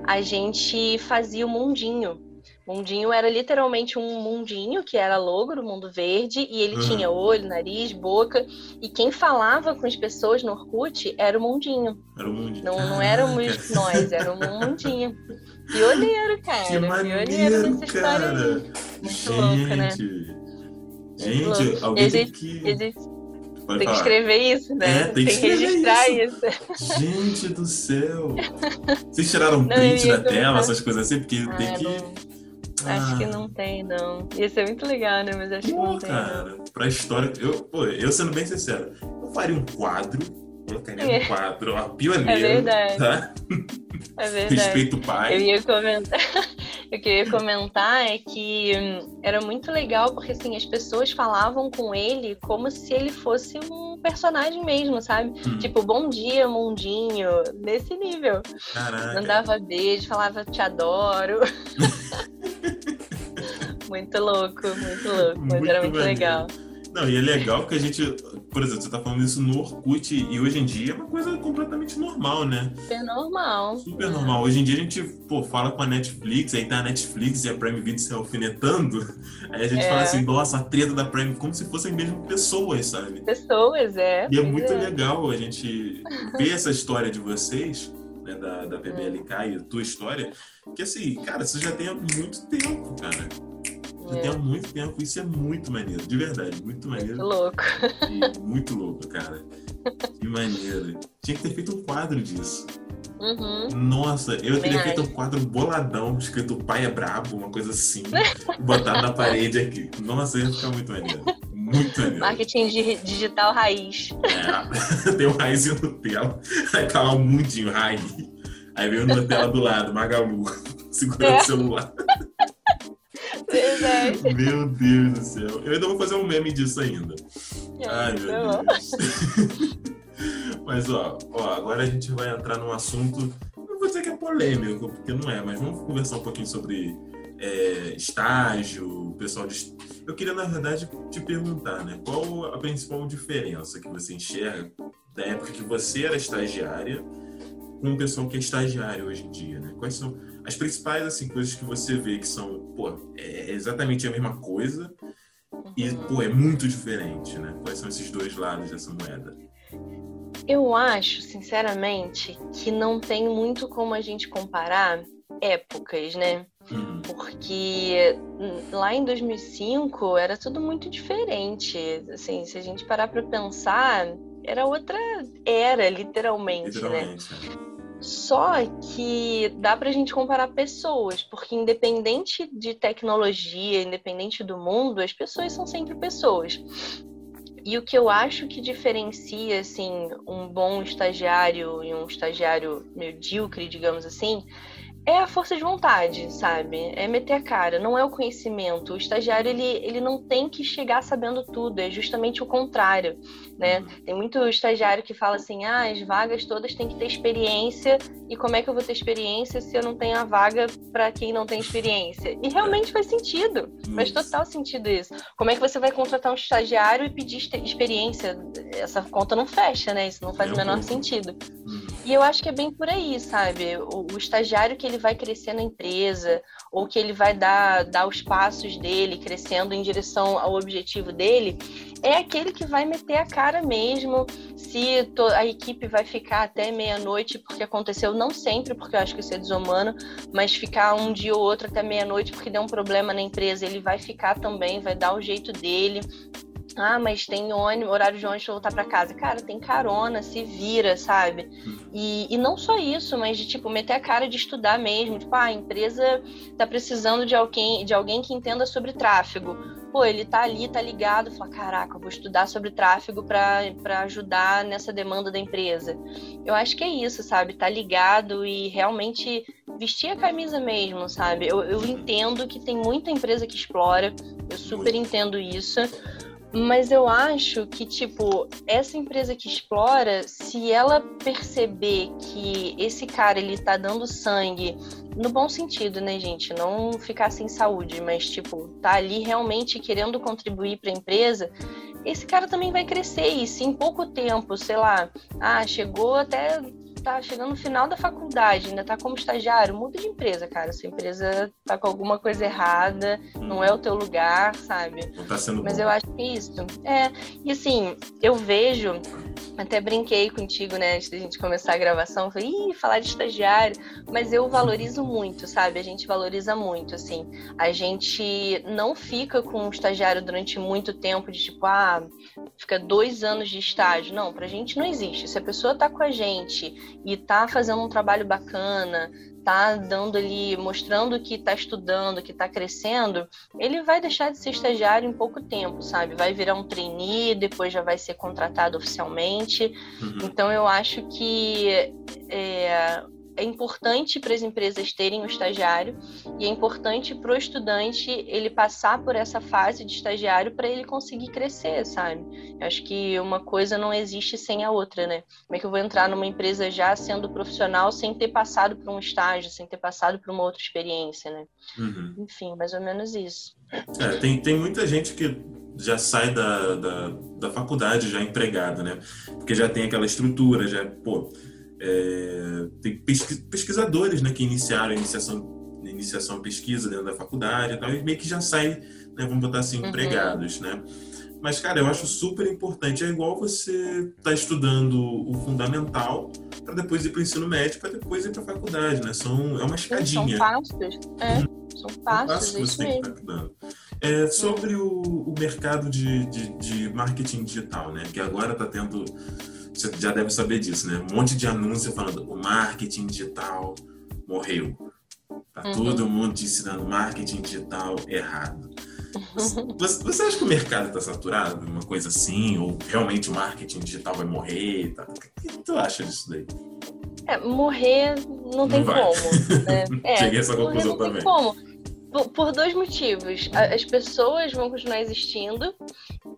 a gente fazia o Mundinho. Mundinho era literalmente um mundinho, que era logo do Mundo Verde, e ele uhum. tinha olho, nariz, boca, e quem falava com as pessoas no Orkut era o Mundinho. Era o Mundinho. Não, não éramos nós, era o Mundinho. (laughs) Pioneiro, cara. Que maneiro, Pioneiro nessa história aí. Muito gente, louco, né? Gente, alguém existe, tem que... Existe... tem que escrever isso, né? É, tem, tem que, registrar isso. isso. Gente do céu! (laughs) Vocês tiraram um print da tela, essas coisas assim? Porque ah, tem que. Não Acho que ah. não tem, não. Ia ser muito legal, né? Mas acho pô, que não tem. Cara, não. pra história. Eu, pô, eu sendo bem sincero, eu faria um quadro, colocaria é. um quadro, ó, pioneiro. É verdade. Tá? É verdade. Respeito o pai. Eu ia comentar. o (laughs) que eu ia comentar é que hum, era muito legal, porque assim, as pessoas falavam com ele como se ele fosse um personagem mesmo, sabe? Hum. Tipo, bom dia, mundinho, nesse nível. Caraca. Mandava beijo, falava te adoro. (laughs) (laughs) muito louco, muito louco, mas muito era muito maneiro. legal. Não, e é legal que a gente, por exemplo, você tá falando isso no Orkut e hoje em dia é uma coisa completamente normal, né? Super normal. Super normal. Hoje em dia a gente, pô, fala com a Netflix, aí tá a Netflix e a Prime Video se alfinetando, (laughs) aí a gente é. fala assim, nossa, a treta da Prime, como se fossem mesmo pessoas, sabe? Pessoas, é. E é muito é. legal a gente (laughs) ver essa história de vocês, né, da, da PBLK e a tua história, que assim, cara, você já tem há muito tempo, cara. Já é. tem há muito tempo, isso é muito maneiro, de verdade, muito maneiro. Muito louco. E muito louco, cara. Que maneiro. Tinha que ter feito um quadro disso. Uhum. Nossa, eu Também teria feito um quadro boladão, escrito Pai é Brabo, uma coisa assim, botado na parede aqui. Nossa, ia ficar muito maneiro. Muito maneiro. Marketing digital raiz. É, (laughs) tem um raizinho no tela, aí tá lá um mundinho raiz. Aí veio no tela do lado, Magalu, (laughs) segurando é. o celular. Meu Deus do céu. Eu ainda vou fazer um meme disso ainda. É, Ai, meu tá Deus. (laughs) mas, ó, ó, agora a gente vai entrar num assunto, não vou dizer que é polêmico, porque não é, mas vamos conversar um pouquinho sobre é, estágio, pessoal de. Eu queria, na verdade, te perguntar, né? Qual a principal diferença que você enxerga da época que você era estagiária com o pessoal que é estagiário hoje em dia, né? Quais são as principais assim, coisas que você vê que são, pô, é exatamente a mesma coisa e, pô, é muito diferente, né? Quais são esses dois lados dessa moeda? Eu acho, sinceramente, que não tem muito como a gente comparar épocas, né? Uhum. Porque lá em 2005 era tudo muito diferente. Assim, se a gente parar para pensar, era outra era, literalmente, né? literalmente. né? Só que dá para a gente comparar pessoas, porque independente de tecnologia, independente do mundo, as pessoas são sempre pessoas. E o que eu acho que diferencia assim um bom estagiário e um estagiário medíocre, digamos assim, é a força de vontade, sabe? É meter a cara, não é o conhecimento. O estagiário, ele, ele não tem que chegar sabendo tudo, é justamente o contrário, né? Uhum. Tem muito estagiário que fala assim, ah, as vagas todas têm que ter experiência, e como é que eu vou ter experiência se eu não tenho a vaga para quem não tem experiência? E realmente faz sentido, faz total sentido isso. Como é que você vai contratar um estagiário e pedir experiência? Essa conta não fecha, né? Isso não faz o menor sentido. Uhum. E eu acho que é bem por aí, sabe? O, o estagiário que ele vai crescer na empresa, ou que ele vai dar, dar os passos dele, crescendo em direção ao objetivo dele, é aquele que vai meter a cara mesmo. Se a equipe vai ficar até meia-noite, porque aconteceu, não sempre, porque eu acho que isso é desumano, mas ficar um dia ou outro até meia-noite porque deu um problema na empresa, ele vai ficar também, vai dar o jeito dele. Ah, mas tem ônibus, horário de ônibus pra voltar para casa. Cara, tem carona, se vira, sabe? E, e não só isso, mas de tipo, meter a cara de estudar mesmo. Tipo, ah, a empresa tá precisando de alguém, de alguém que entenda sobre tráfego. Pô, ele tá ali, tá ligado, fala, caraca, eu vou estudar sobre tráfego para ajudar nessa demanda da empresa. Eu acho que é isso, sabe? Tá ligado e realmente vestir a camisa mesmo, sabe? Eu, eu entendo que tem muita empresa que explora, eu super entendo isso. Mas eu acho que, tipo, essa empresa que explora, se ela perceber que esse cara ele tá dando sangue, no bom sentido, né, gente? Não ficar sem saúde, mas, tipo, tá ali realmente querendo contribuir para a empresa, esse cara também vai crescer. E se em pouco tempo, sei lá, ah, chegou até tá chegando no final da faculdade, ainda tá como estagiário, muda de empresa, cara. Sua empresa tá com alguma coisa errada, hum. não é o teu lugar, sabe? Não tá sendo Mas bom. eu acho que é isso. É, e assim, eu vejo, até brinquei contigo, né, antes da gente começar a gravação, falei, ih, falar de estagiário, mas eu valorizo muito, sabe? A gente valoriza muito, assim. A gente não fica com um estagiário durante muito tempo de tipo, ah, fica dois anos de estágio. Não, pra gente não existe. Se a pessoa tá com a gente e tá fazendo um trabalho bacana, tá dando ali, mostrando que tá estudando, que tá crescendo, ele vai deixar de ser estagiário em pouco tempo, sabe? Vai virar um trainee, depois já vai ser contratado oficialmente. Uhum. Então eu acho que é, é importante para as empresas terem um estagiário e é importante para o estudante ele passar por essa fase de estagiário para ele conseguir crescer, sabe? Eu acho que uma coisa não existe sem a outra, né? Como é que eu vou entrar numa empresa já sendo profissional sem ter passado por um estágio, sem ter passado por uma outra experiência, né? Uhum. Enfim, mais ou menos isso. É, tem, tem muita gente que já sai da, da, da faculdade já empregado, né? Porque já tem aquela estrutura, já, pô, é, tem pesquisadores, né, que iniciaram a iniciação, iniciação pesquisa dentro da faculdade e tal, e meio que já saem, né, vamos botar assim, uhum. empregados, né? Mas, cara, eu acho super importante. É igual você tá estudando o fundamental para depois ir para o ensino médio, para depois ir para a faculdade, né? São, é uma escadinha. São passos. É, hum. são passos, é isso mesmo. É, sobre o, o mercado de, de, de, marketing digital, né? Que agora está tendo. Você já deve saber disso, né? Um monte de anúncio falando o marketing digital morreu. Tá uhum. todo mundo ensinando marketing digital errado. (laughs) Você, você acha que o mercado está saturado? Uma coisa assim? Ou realmente o marketing digital vai morrer? Tá? O que tu acha disso daí? É, morrer não tem como. Né? (laughs) É, Cheguei a essa conclusão não também. Tem como. Por, por dois motivos. As pessoas vão continuar existindo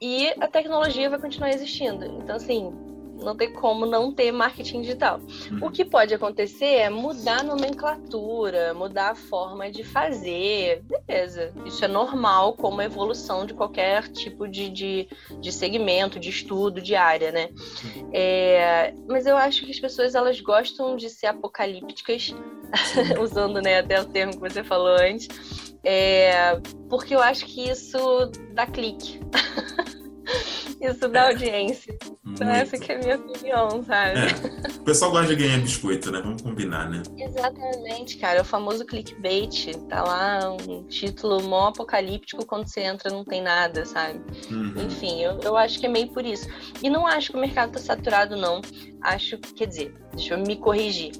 e a tecnologia vai continuar existindo. Então, assim, não tem como não ter marketing digital. O que pode acontecer é mudar a nomenclatura, mudar a forma de fazer. Beleza, isso é normal como a evolução de qualquer tipo de, de, de segmento, de estudo, de área, né? É, mas eu acho que as pessoas elas gostam de ser apocalípticas, (laughs) usando né, até o termo que você falou antes, é, porque eu acho que isso dá clique. (laughs) Isso da audiência. Então, essa que é a minha opinião, sabe? É. O pessoal gosta de ganhar biscoito, né? Vamos combinar, né? Exatamente, cara. O famoso clickbait. Tá lá um título mó apocalíptico, quando você entra não tem nada, sabe? Uhum. Enfim, eu, eu acho que é meio por isso. E não acho que o mercado tá saturado, não. Acho, quer dizer, deixa eu me corrigir.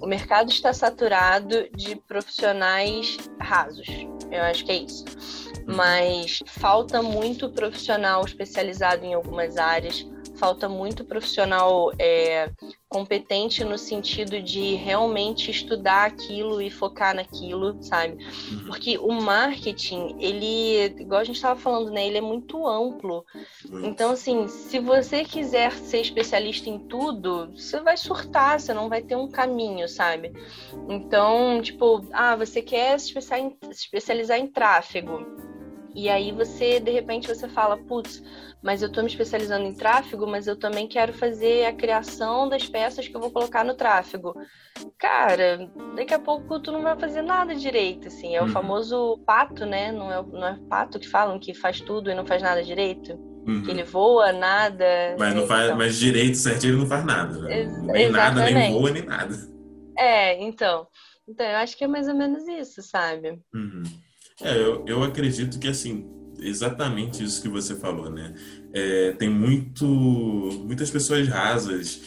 o mercado está saturado de profissionais rasos. Eu acho que é isso mas falta muito profissional especializado em algumas áreas, falta muito profissional é, competente no sentido de realmente estudar aquilo e focar naquilo, sabe? Uhum. Porque o marketing, ele, igual a gente estava falando, né? Ele é muito amplo. Então, assim, se você quiser ser especialista em tudo, você vai surtar, você não vai ter um caminho, sabe? Então, tipo, ah, você quer se especializar em tráfego e aí você, de repente, você fala, putz, mas eu estou me especializando em tráfego, mas eu também quero fazer a criação das peças que eu vou colocar no tráfego. Cara, daqui a pouco tu não vai fazer nada direito, assim. É o uhum. famoso pato, né? Não é, não é pato que falam que faz tudo e não faz nada direito? Uhum. Que ele voa, nada. Mas, não faz, então... mas direito certinho ele não faz nada. Né? Nem Exatamente. nada, nem voa, nem nada. É, então. Então, eu acho que é mais ou menos isso, sabe? Uhum. É, eu, eu acredito que, assim, exatamente isso que você falou, né? É, tem muito, muitas pessoas rasas.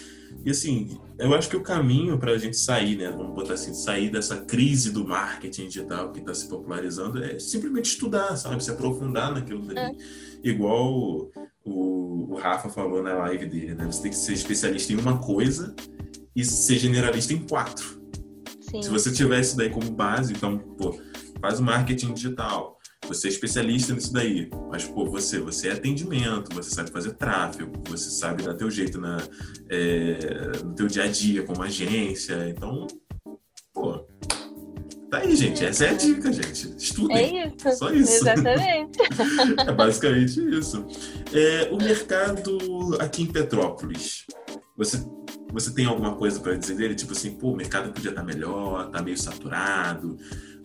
E, assim, eu acho que o caminho para a gente sair, né? Vamos botar assim, sair dessa crise do marketing digital que está se popularizando é simplesmente estudar, sabe? Se aprofundar naquilo dali. É. Igual o, o Rafa falou na live dele, né? Você tem que ser especialista em uma coisa e ser generalista em quatro. Sim. Se você tiver isso daí como base, então, pô, faz o marketing digital, você é especialista nisso daí, mas pô, você, você é atendimento, você sabe fazer tráfego, você sabe dar teu jeito na, é, no teu dia a dia como agência, então, pô, tá aí, gente, essa é a dica, gente, estudem. É isso, só isso. Exatamente. (laughs) é basicamente isso. É, o mercado aqui em Petrópolis, você você tem alguma coisa para dizer dele? Tipo assim, pô, o mercado podia estar melhor, tá meio saturado,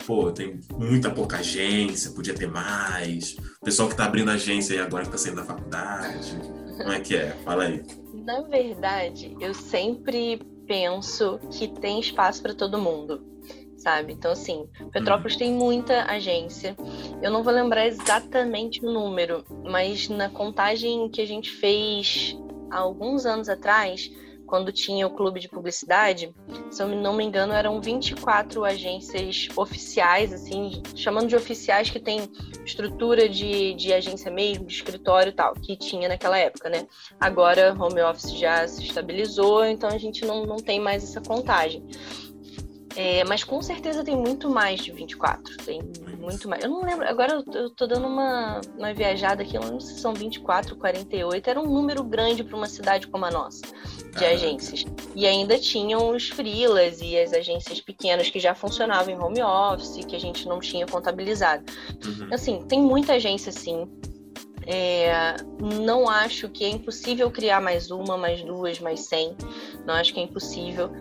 pô, tem muita pouca agência, podia ter mais. O pessoal que está abrindo agência aí agora que está saindo da faculdade. Como é que é? Fala aí. Na verdade, eu sempre penso que tem espaço para todo mundo. Sabe? Então, assim, Petrópolis uhum. tem muita agência. Eu não vou lembrar exatamente o número, mas na contagem que a gente fez há alguns anos atrás, quando tinha o clube de publicidade, se eu não me engano, eram 24 agências oficiais, assim, chamando de oficiais que tem estrutura de, de agência mesmo, de escritório e tal, que tinha naquela época, né? Agora, home office já se estabilizou, então a gente não, não tem mais essa contagem. É, mas com certeza tem muito mais de 24. Tem muito mais. Eu não lembro. Agora eu, tô dando uma, uma viajada aqui. Eu não sei se são 24, 48. Era um número grande para uma cidade como a nossa, de agências. E ainda tinham os freelas e as agências pequenas que já funcionavam em home office, que a gente não tinha contabilizado. Uhum. Assim, tem muita agência sim. É, não acho que é impossível criar mais uma, mais duas, mais cem. Não acho que é impossível.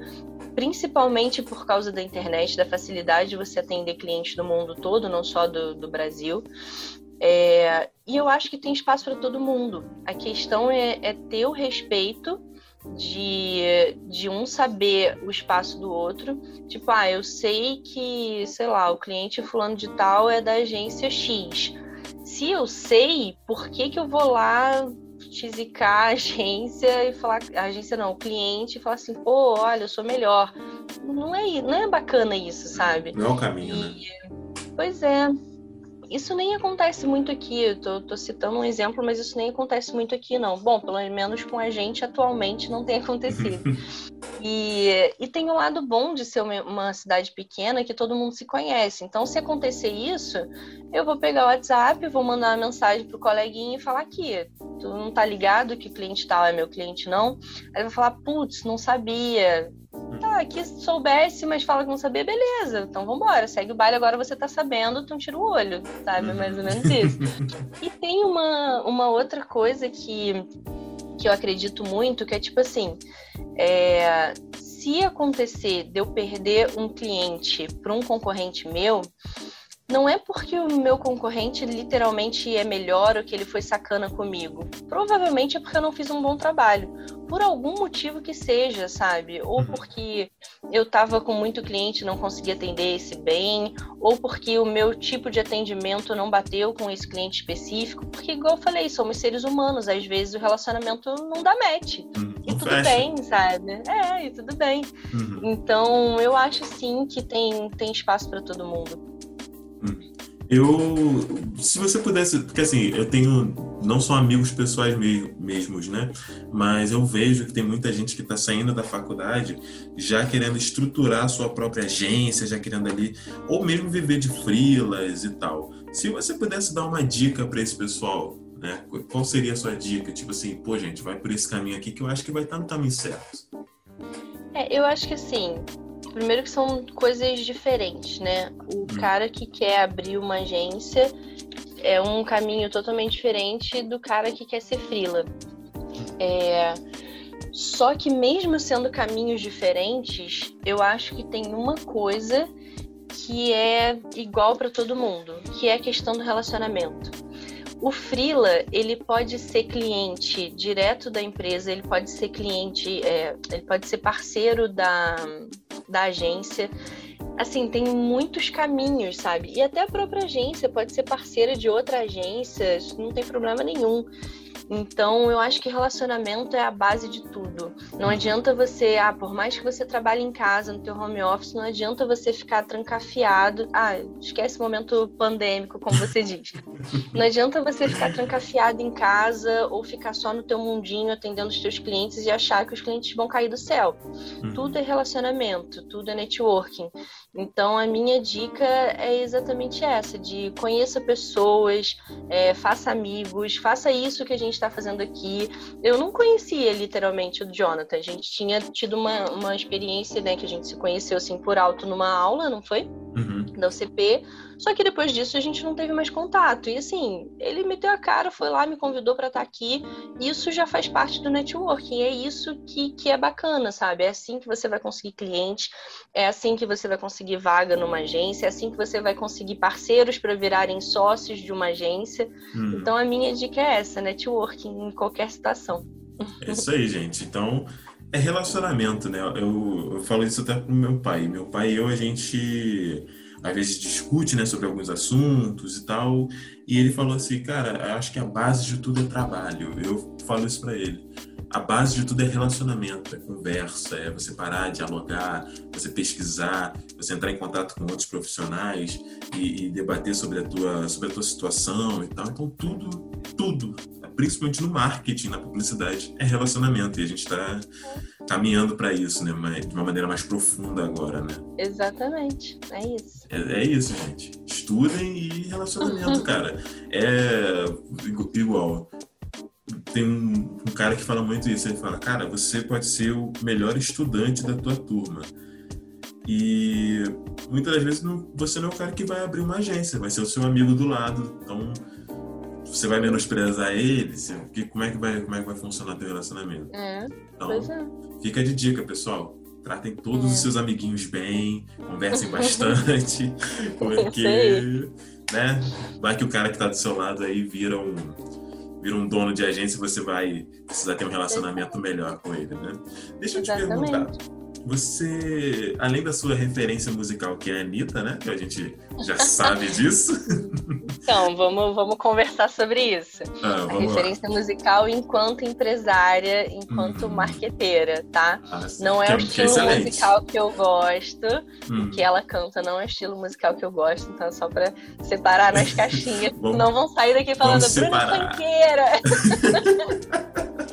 Principalmente por causa da internet, da facilidade de você atender clientes do mundo todo, não só do, do Brasil. É, e eu acho que tem espaço para todo mundo. A questão é, é ter o respeito de, de um saber o espaço do outro. Tipo, ah, eu sei que, sei lá, o cliente fulano de tal é da agência X. Se eu sei, por que, que eu vou lá tizicar a agência e falar, a agência não, o cliente e falar assim, pô, olha, eu sou melhor. Não é, não é bacana isso, sabe? Não é o caminho, né? e, né? Pois é. Isso nem acontece muito aqui, eu tô, tô, citando um exemplo, mas isso nem acontece muito aqui, não. Bom, pelo menos com a gente atualmente não tem (laughs) acontecido. (laughs) e, e tem o um lado bom de ser uma, uma, cidade pequena que todo mundo se conhece. Então, se acontecer isso, eu vou pegar o WhatsApp, vou mandar uma mensagem pro coleguinha e falar aqui, tu não tá ligado que o cliente tal é meu cliente, não? Aí vai falar, putz, não sabia, Tá, que soubesse, mas fala que não sabia, beleza. Então vambora, segue o baile, agora você tá sabendo, então tira o olho, sabe? Mais ou menos isso. e tem uma, uma outra coisa que, que eu acredito muito, que é tipo assim, é, se acontecer de eu perder um cliente para um concorrente meu, não é porque o meu concorrente literalmente é melhor ou que ele foi sacana comigo. Provavelmente é porque eu não fiz um bom trabalho. Por algum motivo que seja, sabe? Ou uhum. porque eu tava com muito cliente e não conseguia atender esse bem, ou porque o meu tipo de atendimento não bateu com esse cliente específico. Porque, igual eu falei, somos seres humanos. Às vezes o relacionamento não dá match. Uhum. E tudo fecha. bem, sabe? É, e tudo bem. Uhum. Então, eu acho sim que tem, tem espaço para todo mundo. Eu, se você pudesse, porque assim, eu tenho não só amigos pessoais mesmos, né? Mas eu vejo que tem muita gente que está saindo da faculdade já querendo estruturar a sua própria agência, já querendo ali, ou mesmo viver de freelas e tal. Se você pudesse dar uma dica para esse pessoal, né? Qual seria a sua dica? Tipo assim, pô, gente, vai por esse caminho aqui que eu acho que vai estar no caminho certo. É, eu acho que assim, Primeiro que são coisas diferentes, né? O hum. cara que quer abrir uma agência é um caminho totalmente diferente do cara que quer ser frila. É... Só que mesmo sendo caminhos diferentes, eu acho que tem uma coisa que é igual para todo mundo, que é a questão do relacionamento. O Freela, ele pode ser cliente direto da empresa, ele pode ser cliente, é, ele pode ser parceiro da, da agência. Assim, tem muitos caminhos, sabe? E até a própria agência pode ser parceira de outra agência, isso não tem problema nenhum. Então, eu acho que relacionamento é a base de tudo. Não adianta você, ah, por mais que você trabalhe em casa, no teu home office, não adianta você ficar trancafiado. Ah, esquece o momento pandêmico, como você diz. (laughs) Não adianta você ficar trancafiado em casa ou ficar só no teu mundinho atendendo os teus clientes e achar que os clientes vão cair do céu. Uhum. Tudo é relacionamento, tudo é networking. Então, a minha dica é exatamente essa: de conheça pessoas, é, faça amigos, faça isso que a gente está fazendo aqui. Eu não conhecia literalmente o Jonathan, a gente tinha tido uma, uma experiência, né, que a gente se conheceu assim por alto numa aula, não foi? Uhum. Da UCP. Só que depois disso a gente não teve mais contato. E assim, ele meteu a cara, foi lá, me convidou para estar tá aqui. Isso já faz parte do networking. É isso que, que é bacana, sabe? É assim que você vai conseguir clientes, é assim que você vai conseguir vaga numa agência, é assim que você vai conseguir parceiros para virarem sócios de uma agência. Hum. Então a minha dica é essa: networking em qualquer situação. É isso aí, gente. Então é relacionamento, né? Eu, eu falo isso até pro meu pai. Meu pai e eu, a gente às vezes discute né, sobre alguns assuntos e tal. E ele falou assim, cara, acho que a base de tudo é trabalho. Eu falo isso para ele. A base de tudo é relacionamento, é conversa, é você parar, dialogar, você pesquisar, você entrar em contato com outros profissionais e, e debater sobre a tua sobre a tua situação e tal. Então tudo, tudo, principalmente no marketing, na publicidade, é relacionamento. E a gente está caminhando para isso, né? De uma maneira mais profunda agora, né? Exatamente, é isso. É, é isso, gente. Estudem e relacionamento, (laughs) cara. É igual. Tem um, um, cara que fala muito isso. Ele fala, cara, você pode ser o melhor estudante da tua turma. E muitas das vezes não, você não é o cara que vai abrir uma agência, vai ser o seu amigo do lado. Então, você vai menosprezar ele, que, como, é que vai, como é que vai funcionar teu relacionamento? É, então, é. fica de dica, pessoal. Tratem todos é. os seus amiguinhos bem, conversem (laughs) bastante, porque, né, vai que o cara que tá do seu lado aí vira um, vira um dono de agência e você vai precisar ter um relacionamento melhor com ele, né? Deixa eu te Exatamente. perguntar. Você, além da sua referência musical, que é a Anitta, né? Que a gente já sabe disso. (laughs) Então, vamos, vamos conversar sobre isso. Ah, a referência lá. musical enquanto empresária, enquanto uhum. marqueteira, tá? Ah, não é, é o estilo é musical que eu gosto. Uhum. O que ela canta não é o estilo musical que eu gosto. Então, é só pra separar nas (laughs) caixinhas. vamos, não vão sair daqui falando Bruna Funkeira. (laughs)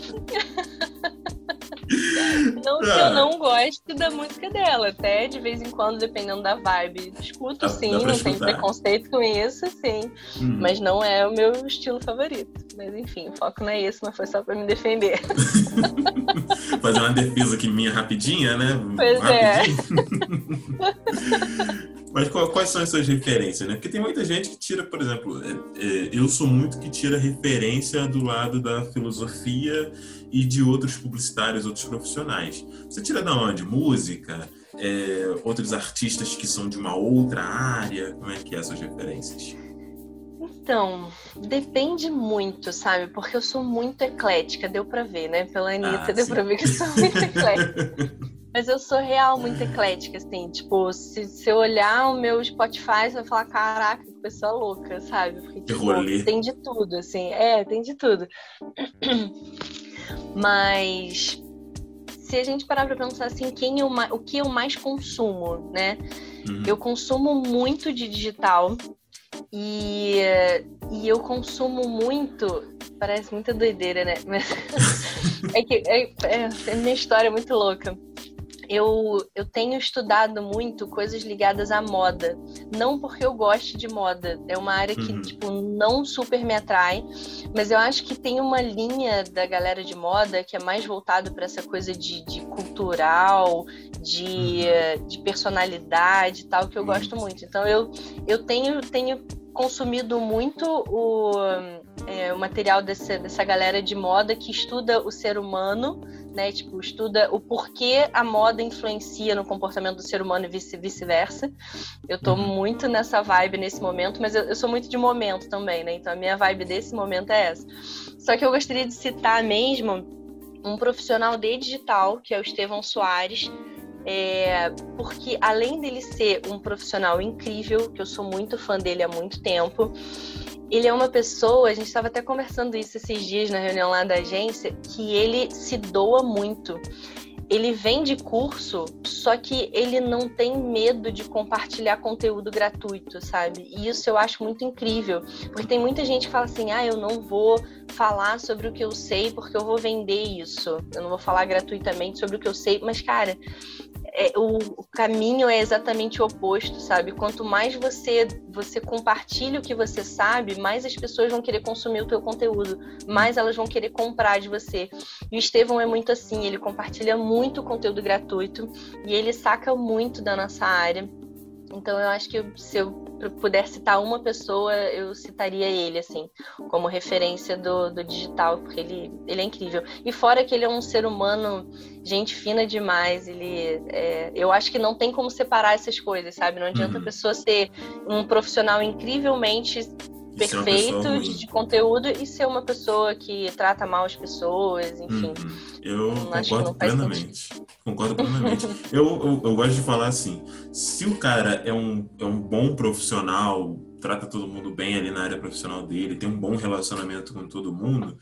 Eu ah. não gosto da música dela, até de vez em quando, dependendo da vibe. Escuto dá, sim, dá não tenho preconceito com isso, sim. Hum. Mas não é o meu estilo favorito. Mas enfim, o foco não é esse, não foi só pra me defender. (laughs) Fazer uma defesa aqui minha rapidinha, né? Pois é. (laughs) Mas quais são as suas referências, né? Porque tem muita gente que tira, por exemplo, é, é, eu sou muito que tira referência do lado da filosofia e de outros publicitários, outros profissionais. Você tira da onde? Música? É, outros artistas que são de uma outra área? Como é que é essas referências? Então, depende muito, sabe? Porque eu sou muito eclética, deu pra ver, né? Pela Anitta, ah, deu pra ver que eu sou muito (laughs) eclética. Mas eu sou real muito eclética, assim. Tipo, se, se eu olhar o meu Spotify, você vai falar, caraca, que pessoa louca, sabe? Porque, tipo, tem de tudo, assim. É, tem de tudo. (clears throat) Mas se a gente parar para pensar assim, quem eu, o que eu mais consumo, né? Uhum. Eu consumo muito de digital e, e eu consumo muito. Parece muita doideira, né? Mas (laughs) é que é, é, minha história é muito louca eu, eu tenho estudado muito coisas ligadas à moda. Não porque eu goste de moda, é uma área que, uhum. tipo, não super me atrai, mas eu acho que tem uma linha da galera de moda que é mais voltado para essa coisa de, de cultural, de, uhum. de personalidade e tal, que eu uhum. gosto muito. Então, eu, eu tenho, tenho consumido muito o, é, o material desse, dessa galera de moda que estuda o ser humano né? Tipo, estuda o porquê a moda influencia no comportamento do ser humano e vice-versa. Eu tô uhum. muito nessa vibe nesse momento, mas eu, eu, sou muito de momento também, né? Então a minha vibe desse momento é essa. Só que eu gostaria de citar mesmo um profissional de digital, que é o Estevão Soares, é, porque além dele ser um profissional incrível, que eu sou muito fã dele há muito tempo, ele é uma pessoa, a gente estava até conversando isso esses dias na reunião lá da agência, que ele se doa muito. Ele vende curso, só que ele não tem medo de compartilhar conteúdo gratuito, sabe? E isso eu acho muito incrível, porque tem muita gente que fala assim: ah, eu não vou falar sobre o que eu sei porque eu vou vender isso, eu não vou falar gratuitamente sobre o que eu sei, mas cara, é, o, o, caminho é exatamente o oposto, sabe? Quanto mais você você compartilha o que você sabe, mais as pessoas vão querer consumir o teu conteúdo, mais elas vão querer comprar de você. E o Estevão é muito assim, ele compartilha muito conteúdo gratuito e ele saca muito da nossa área. Então eu acho que se eu puder citar uma pessoa, eu citaria ele, assim, como referência do, do digital, porque ele, ele é incrível. E fora que ele é um ser humano, gente fina demais, ele é, eu acho que não tem como separar essas coisas, sabe? Não adianta uhum. a pessoa ser um profissional incrivelmente perfeito de conteúdo e ser uma pessoa que trata mal as pessoas, enfim. Uhum. Eu concordo plenamente. Concordo plenamente. eu, eu, eu, gosto de falar assim: se o cara é um, é um bom profissional, trata todo mundo bem ali na área profissional dele, tem um bom relacionamento com todo mundo,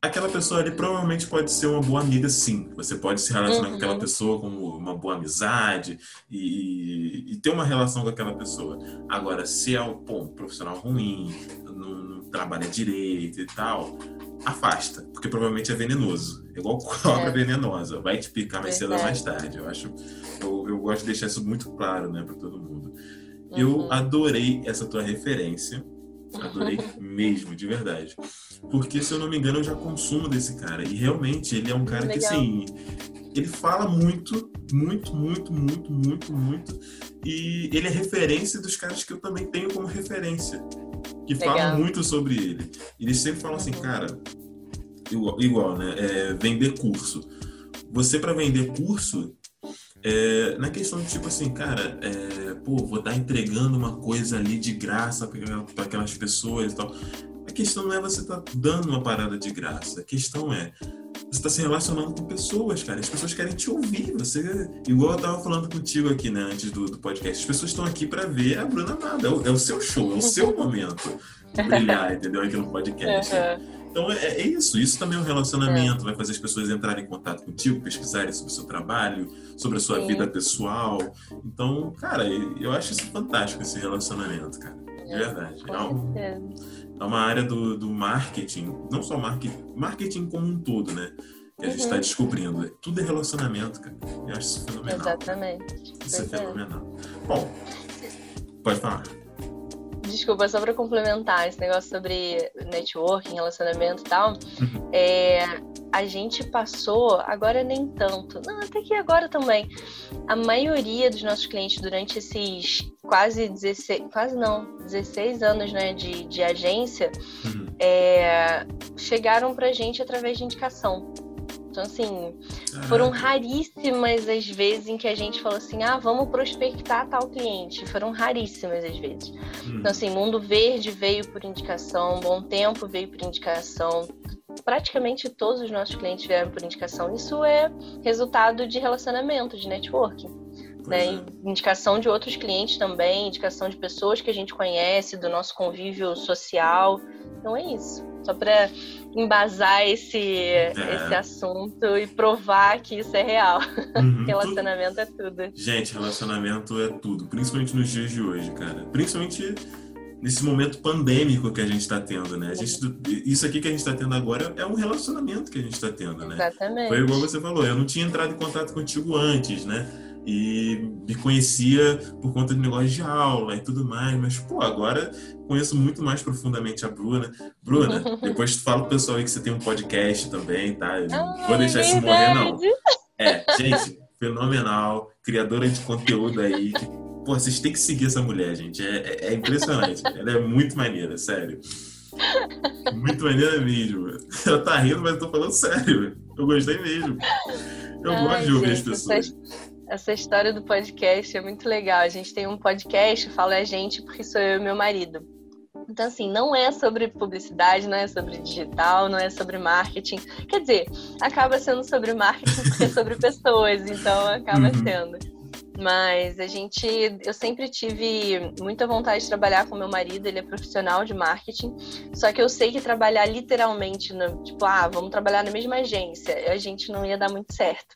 aquela pessoa ali provavelmente pode ser uma boa amiga, sim. Você pode se relacionar uhum. com aquela uhum. pessoa como uma boa amizade e, e, ter uma relação com aquela pessoa. Agora, se é um, um profissional ruim, não, não, trabalha direito e tal, afasta, porque provavelmente é venenoso. É igual (laughs) cobra é. venenosa, vai te picar mais cedo ou mais tarde. Eu acho, eu, eu gosto de deixar isso muito claro, né, para todo mundo. Uhum. Eu adorei essa tua referência Adorei mesmo, de verdade. Porque, se eu não me engano, eu já consumo desse cara. E realmente, ele é um cara Legal. que, assim, ele fala muito, muito, muito, muito, muito, muito. E ele é referência dos caras que eu também tenho como referência. Que Legal. falam muito sobre ele. Eles sempre falam assim, uhum. cara, igual, igual né? É, vender curso. Você, para vender curso, é, na questão de tipo assim, cara, é, pô, vou estar entregando uma coisa ali de graça para aquelas pessoas e tal. A questão não é você estar tá dando uma parada de graça. A questão é você está se relacionando com pessoas, cara. As pessoas querem te ouvir. Você, igual eu tava falando contigo aqui, né, antes do, do podcast. As pessoas estão aqui para ver a Bruna Amada. É o, é o seu show, é o seu momento brilhar, entendeu? Aqui no podcast. Uhum. Então é, é, isso, isso também é um relacionamento, é. vai fazer as pessoas entrarem em contato contigo, pesquisarem sobre o seu trabalho, sobre a sua Sim. vida pessoal. Então, cara, eu acho isso fantástico, esse relacionamento, cara. De verdade. Com é, um, é uma área do, do marketing, não só marketing, marketing como um todo, né? Que a gente está uhum. descobrindo. Tudo é relacionamento, cara. Eu acho isso fenomenal. Exatamente. Isso é fenomenal. Bom, pode falar desculpa, só para complementar esse negócio sobre networking, relacionamento e tal, uhum. é, a gente passou, agora nem tanto, não, até que agora também, a maioria dos nossos clientes durante esses quase 16, quase não, 16 anos né, de, de agência, uhum. é, chegaram pra gente através de indicação. Então, assim, foram raríssimas as vezes em que a gente falou assim: ah, vamos prospectar tal cliente. Foram raríssimas as vezes. Hum. Então, assim, Mundo Verde veio por indicação, Bom Tempo veio por indicação. Praticamente todos os nossos clientes vieram por indicação. Isso é resultado de relacionamento, de networking. Né? É. Indicação de outros clientes também, indicação de pessoas que a gente conhece, do nosso convívio social. Então é isso. Só para embasar esse, é. esse assunto e provar que isso é real. Uhum. (laughs) relacionamento é tudo. Gente, relacionamento é tudo, principalmente nos dias de hoje, cara. Principalmente nesse momento pandêmico que a gente está tendo, né? A gente, isso aqui que a gente está tendo agora é um relacionamento que a gente está tendo, né? Exatamente. Foi igual você falou, eu não tinha entrado em contato contigo antes, né? E me conhecia por conta de negócio de aula e tudo mais, mas pô, agora conheço muito mais profundamente a Bruna. Bruna, (laughs) depois tu fala pro pessoal aí que você tem um podcast também, tá? Eu não ah, vou deixar isso morrer, não. É, gente, fenomenal, criadora de conteúdo aí. Que, pô, vocês têm que seguir essa mulher, gente. É, é, é impressionante. Ela é muito maneira, sério. Muito maneira mesmo. Ela tá rindo, mas eu tô falando sério. Eu gostei mesmo. Eu Ai, gosto de ouvir gente, as pessoas essa história do podcast é muito legal. A gente tem um podcast, fala a gente porque sou eu e meu marido. Então, assim, não é sobre publicidade, não é sobre digital, não é sobre marketing. Quer dizer, acaba sendo sobre marketing porque é sobre pessoas, então acaba uhum. sendo. Mas a gente, eu sempre tive muita vontade de trabalhar com meu marido, ele é profissional de marketing, só que eu sei que trabalhar literalmente, no, tipo, ah, vamos trabalhar na mesma agência, a gente não ia dar muito certo.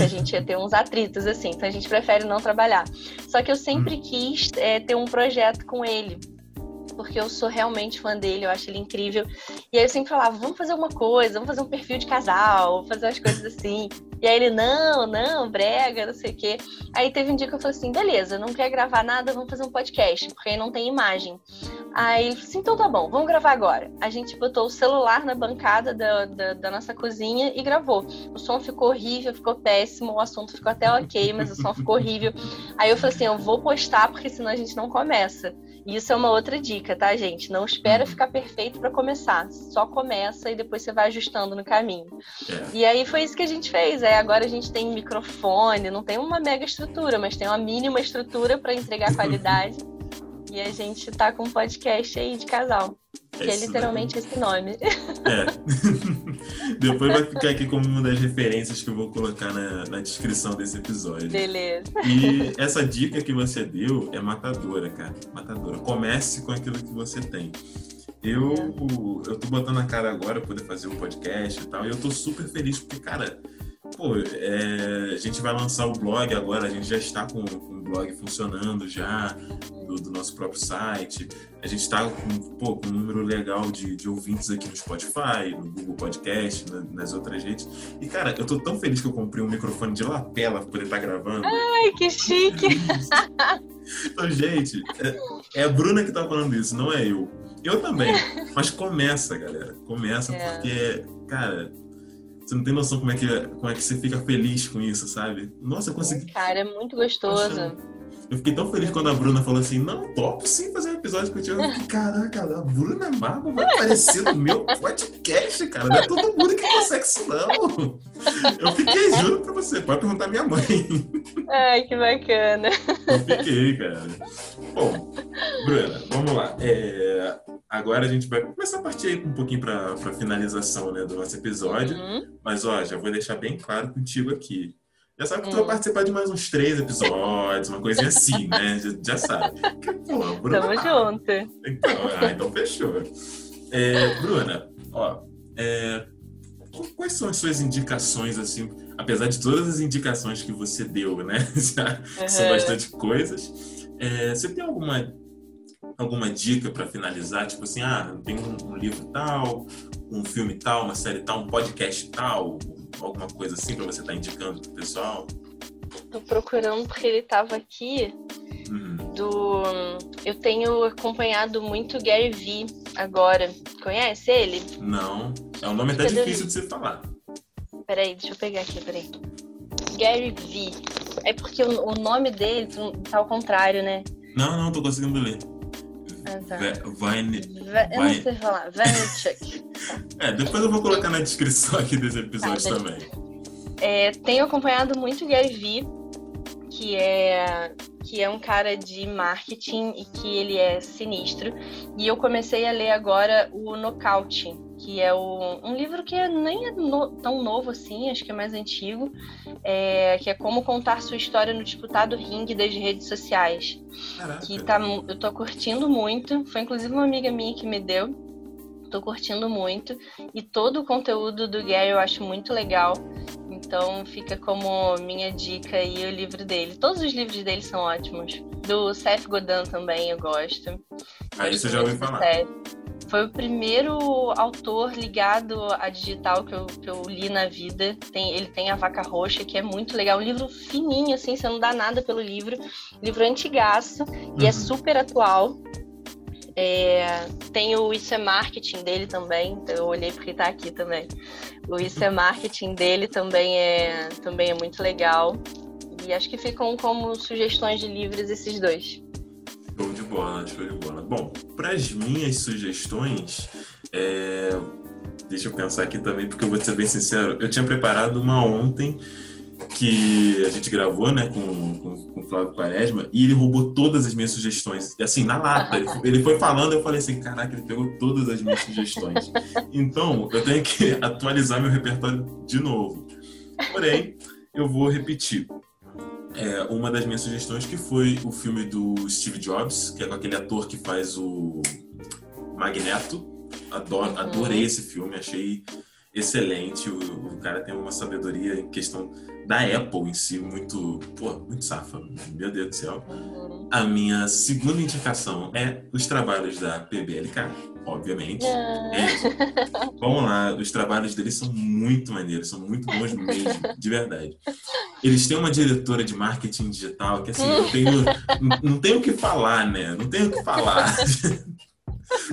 A gente ia ter uns atritos assim, então a gente prefere não trabalhar. Só que eu sempre hum. quis é, ter um projeto com ele, porque eu sou realmente fã dele, eu acho ele incrível. E aí eu sempre falava, vamos fazer alguma coisa, vamos fazer um perfil de casal, fazer umas coisas assim. E aí ele, não, não, brega, não sei o quê. Aí teve um dia que eu falei assim, beleza, não quer gravar nada, vamos fazer um podcast, porque aí não tem imagem. Aí assim, então tá bom, vamos gravar agora. A gente botou o celular na bancada da, da, da nossa cozinha e gravou. O som ficou horrível, ficou péssimo, o assunto ficou até ok, mas o som ficou horrível. Aí eu falei assim, eu vou postar, porque senão a gente não começa. Isso é uma outra dica, tá, gente? Não espera uhum. ficar perfeito para começar. Só começa e depois você vai ajustando no caminho. É. E aí foi isso que a gente fez. Aí agora a gente tem microfone, não tem uma mega estrutura, mas tem uma mínima estrutura para entregar qualidade. E a gente tá com um podcast aí de casal. Que é, é literalmente esse nome. É. (laughs) Depois vai ficar aqui como uma das referências que eu vou colocar na, na descrição desse episódio. Beleza. E essa dica que você deu é matadora, cara. Matadora. Comece com aquilo que você tem. Eu, eu tô botando a cara agora pra poder fazer o um podcast e tal, e eu tô super feliz porque, cara, pô, é, a gente vai lançar o blog agora, a gente já está com, com o blog funcionando já, do, do, nosso próprio site. A gente está com, pô, com um número legal de, de ouvintes aqui no Spotify, no Google Podcast, na, nas outras redes. E, cara, eu tô tão feliz que eu comprei um microfone de lapela para poder estar tá gravando. Ai, que chique! (laughs) então, gente, é, é, a Bruna que tá falando isso, não é eu. Eu também. (laughs) Mas começa, galera. Começa, é. porque, cara, você não tem noção como é, que, como é que você fica feliz com isso, sabe? Nossa, eu consegui. Cara, é muito gostoso. Eu fiquei tão feliz quando a Bruna falou assim: não, topo sim fazer episódio que eu fiquei, caraca, a Bruna Marco vai aparecer no meu podcast, cara. Não é todo mundo que consegue isso, não. Eu fiquei, juro pra você, pode perguntar minha mãe. Ai, que bacana. Eu fiquei, cara. Bom, Bruna, vamos lá. É, agora a gente vai começar a partir aí um pouquinho para a finalização né, do nosso episódio. Uhum. Mas, ó, já vou deixar bem claro contigo aqui. Já sabe que tu vai hum. participar de mais uns três episódios, uma coisinha assim, né? (laughs) Já, já sabe. pô, Bruna, Tamo junto. Então, ah, então fechou. É, Bruna, ó, é, quais são as suas indicações, assim, apesar de todas as indicações que você deu, né? (laughs) Já uhum. são bastante coisas. É, você tem alguma alguma dica para finalizar? Tipo assim, ah, tem um, um, livro tal, um filme tal, uma série tal, um podcast tal, alguma coisa assim para você estar tá indicando pro pessoal? Tô procurando porque ele tava aqui. Uhum. Do. Eu tenho acompanhado muito Gary Vee agora. Conhece ele? Não. É um nome até difícil de se falar. Peraí, deixa eu pegar aqui, peraí. Gary Vee. É porque o, nome dele tá ao contrário, né? Não, não, tô conseguindo ler. Vine... Eu não sei falar. Vaynerchuk. (laughs) é, depois eu vou colocar na descrição aqui desse episódio tá, também. É, tenho acompanhado muito o Gary Vee, que é, que é um cara de marketing e que ele é sinistro. E eu comecei a ler agora o Nocaute, que é o, um livro que nem é no, tão novo assim, acho que é mais antigo, é, que é como contar sua história no disputado ringue das redes sociais. Caraca. Que tá, eu tô curtindo muito. Foi inclusive uma amiga minha que me deu. Tô curtindo muito. E todo o conteúdo do Gary eu acho muito legal. Então fica como minha dica aí o livro dele. Todos os livros dele são ótimos. Do Seth Godin também eu gosto. Aí você já ouviu falar. Seth. Foi o primeiro autor ligado a digital que eu, que eu li na vida. Tem, ele tem A Vaca Roxa, que é muito legal. Um livro fininho, assim, você não dá nada pelo livro. Livro antigaço uhum. e é uhum. super atual. É, tem o Isso é Marketing dele também, então eu olhei porque está aqui também. O Isso é Marketing dele também é, também é muito legal. E acho que ficam como sugestões de livros esses dois. Show de bola, show de bola. Bom, para as minhas sugestões, é... deixa eu pensar aqui também, porque eu vou ser bem sincero, eu tinha preparado uma ontem que a gente gravou, né, com, com, com o Flávio Quaresma, e ele roubou todas as minhas sugestões, assim, na lata. Ele, ele foi falando, eu falei assim, caraca, ele pegou todas as minhas sugestões. Então, eu tenho que (laughs) atualizar meu repertório de novo. Porém, eu vou repetir é, uma das minhas sugestões, que foi o filme do Steve Jobs, que é com aquele ator que faz o Magneto. Adoro, uhum. Adorei esse filme, achei excelente. O, o, cara tem uma sabedoria em questão da Apple em si, muito, pô, muito safa. Meu Deus do céu. Uhum. A minha segunda indicação é os trabalhos da PBLK, obviamente. É, (laughs) vamos lá, os trabalhos deles são muito maneiros, são muito bons mesmo, de verdade. Eles têm uma diretora de marketing digital que, assim, eu tenho, não tenho o que falar, né? Não tenho o que falar.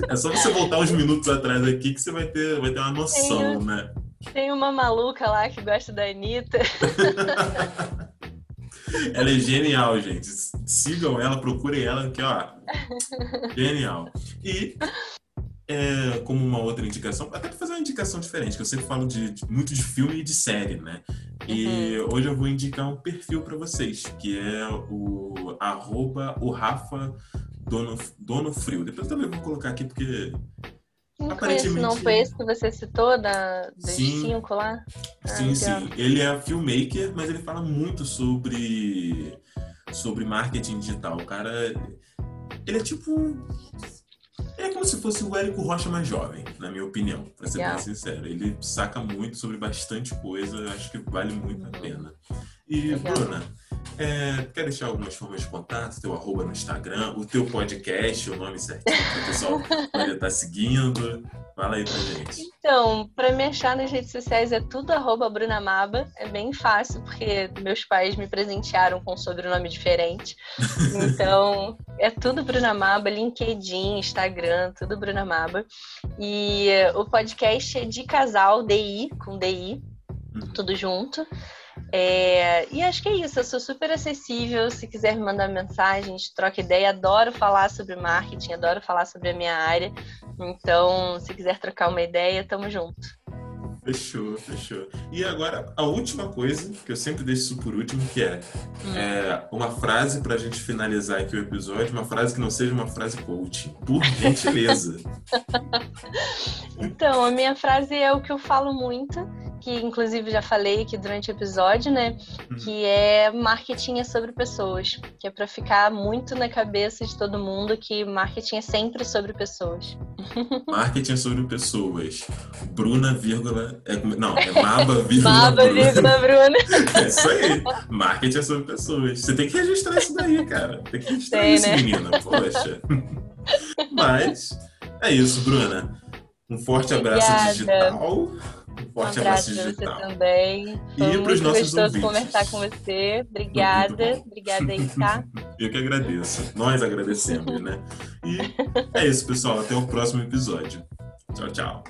É só você voltar uns minutos atrás aqui que você vai ter, vai ter uma noção, tem, né? Tem uma maluca lá que gosta da Anitta. (laughs) ela é genial, gente. Sigam ela, procurem ela, que ó. Genial. E é, como uma outra indicação, até para fazer uma indicação diferente, que eu sempre falo de, de, muito de filme e de série, né? E uhum. hoje eu vou indicar um perfil para vocês, que é o arroba o Rafa Dono, Dono Frio. Depois eu também vou colocar aqui porque. Não aparentemente... não foi esse que você citou da, dos sim, cinco lá? Ah, sim, sim. Ele é filmmaker, mas ele fala muito sobre, sobre marketing digital. O cara. Ele é tipo. É como se fosse o Érico Rocha mais jovem, na minha opinião, pra ser yeah. bem sincero. Ele saca muito sobre bastante coisa, acho que vale muito a uhum. pena. E, Legal. Bruna, é, quer deixar algumas formas de contato? Teu arroba no Instagram, o teu podcast, o nome certinho para o pessoal poder estar seguindo. Fala aí pra gente. Então, para me achar nas redes sociais é tudo arroba Brunamaba. É bem fácil, porque meus pais me presentearam com um sobrenome diferente. Então, (laughs) é tudo Brunamaba, LinkedIn, Instagram, tudo Brunamaba. E o podcast é de casal, DI, com DI, uhum. tudo junto. É, e acho que é isso, eu sou super acessível. Se quiser me mandar mensagem, troca ideia. Adoro falar sobre marketing, adoro falar sobre a minha área. Então, se quiser trocar uma ideia, tamo junto. Fechou, fechou. E agora, a última coisa, que eu sempre deixo isso por último, que é, hum. é uma frase para a gente finalizar aqui o episódio, uma frase que não seja uma frase coach, por gentileza. (laughs) (laughs) então, a minha frase é o que eu falo muito, que inclusive já falei aqui durante o episódio, né? Hum. Que é marketing é sobre pessoas, que é para ficar muito na cabeça de todo mundo que marketing é sempre sobre pessoas. (laughs) Marketing é sobre pessoas. Bruna, vírgula, é, não, é Maba, vírgula, (laughs) Maba, vírgula, Bruna. (laughs) É isso aí. Marketing é sobre pessoas. Você tem que registrar isso daí, cara. Tem que registrar tem, isso, né? menina. Poxa. Mas é isso, Bruna. Um forte abraço Obrigada. digital. Um forte um abraço, abraço digital. Você também. Foi e para os nossos ouvintes. conversar com você. Obrigada. Obrigada aí, tá? (laughs) Eu que agradeço. Nós agradecemos, né? E é isso, pessoal. Até o próximo episódio. Tchau, tchau.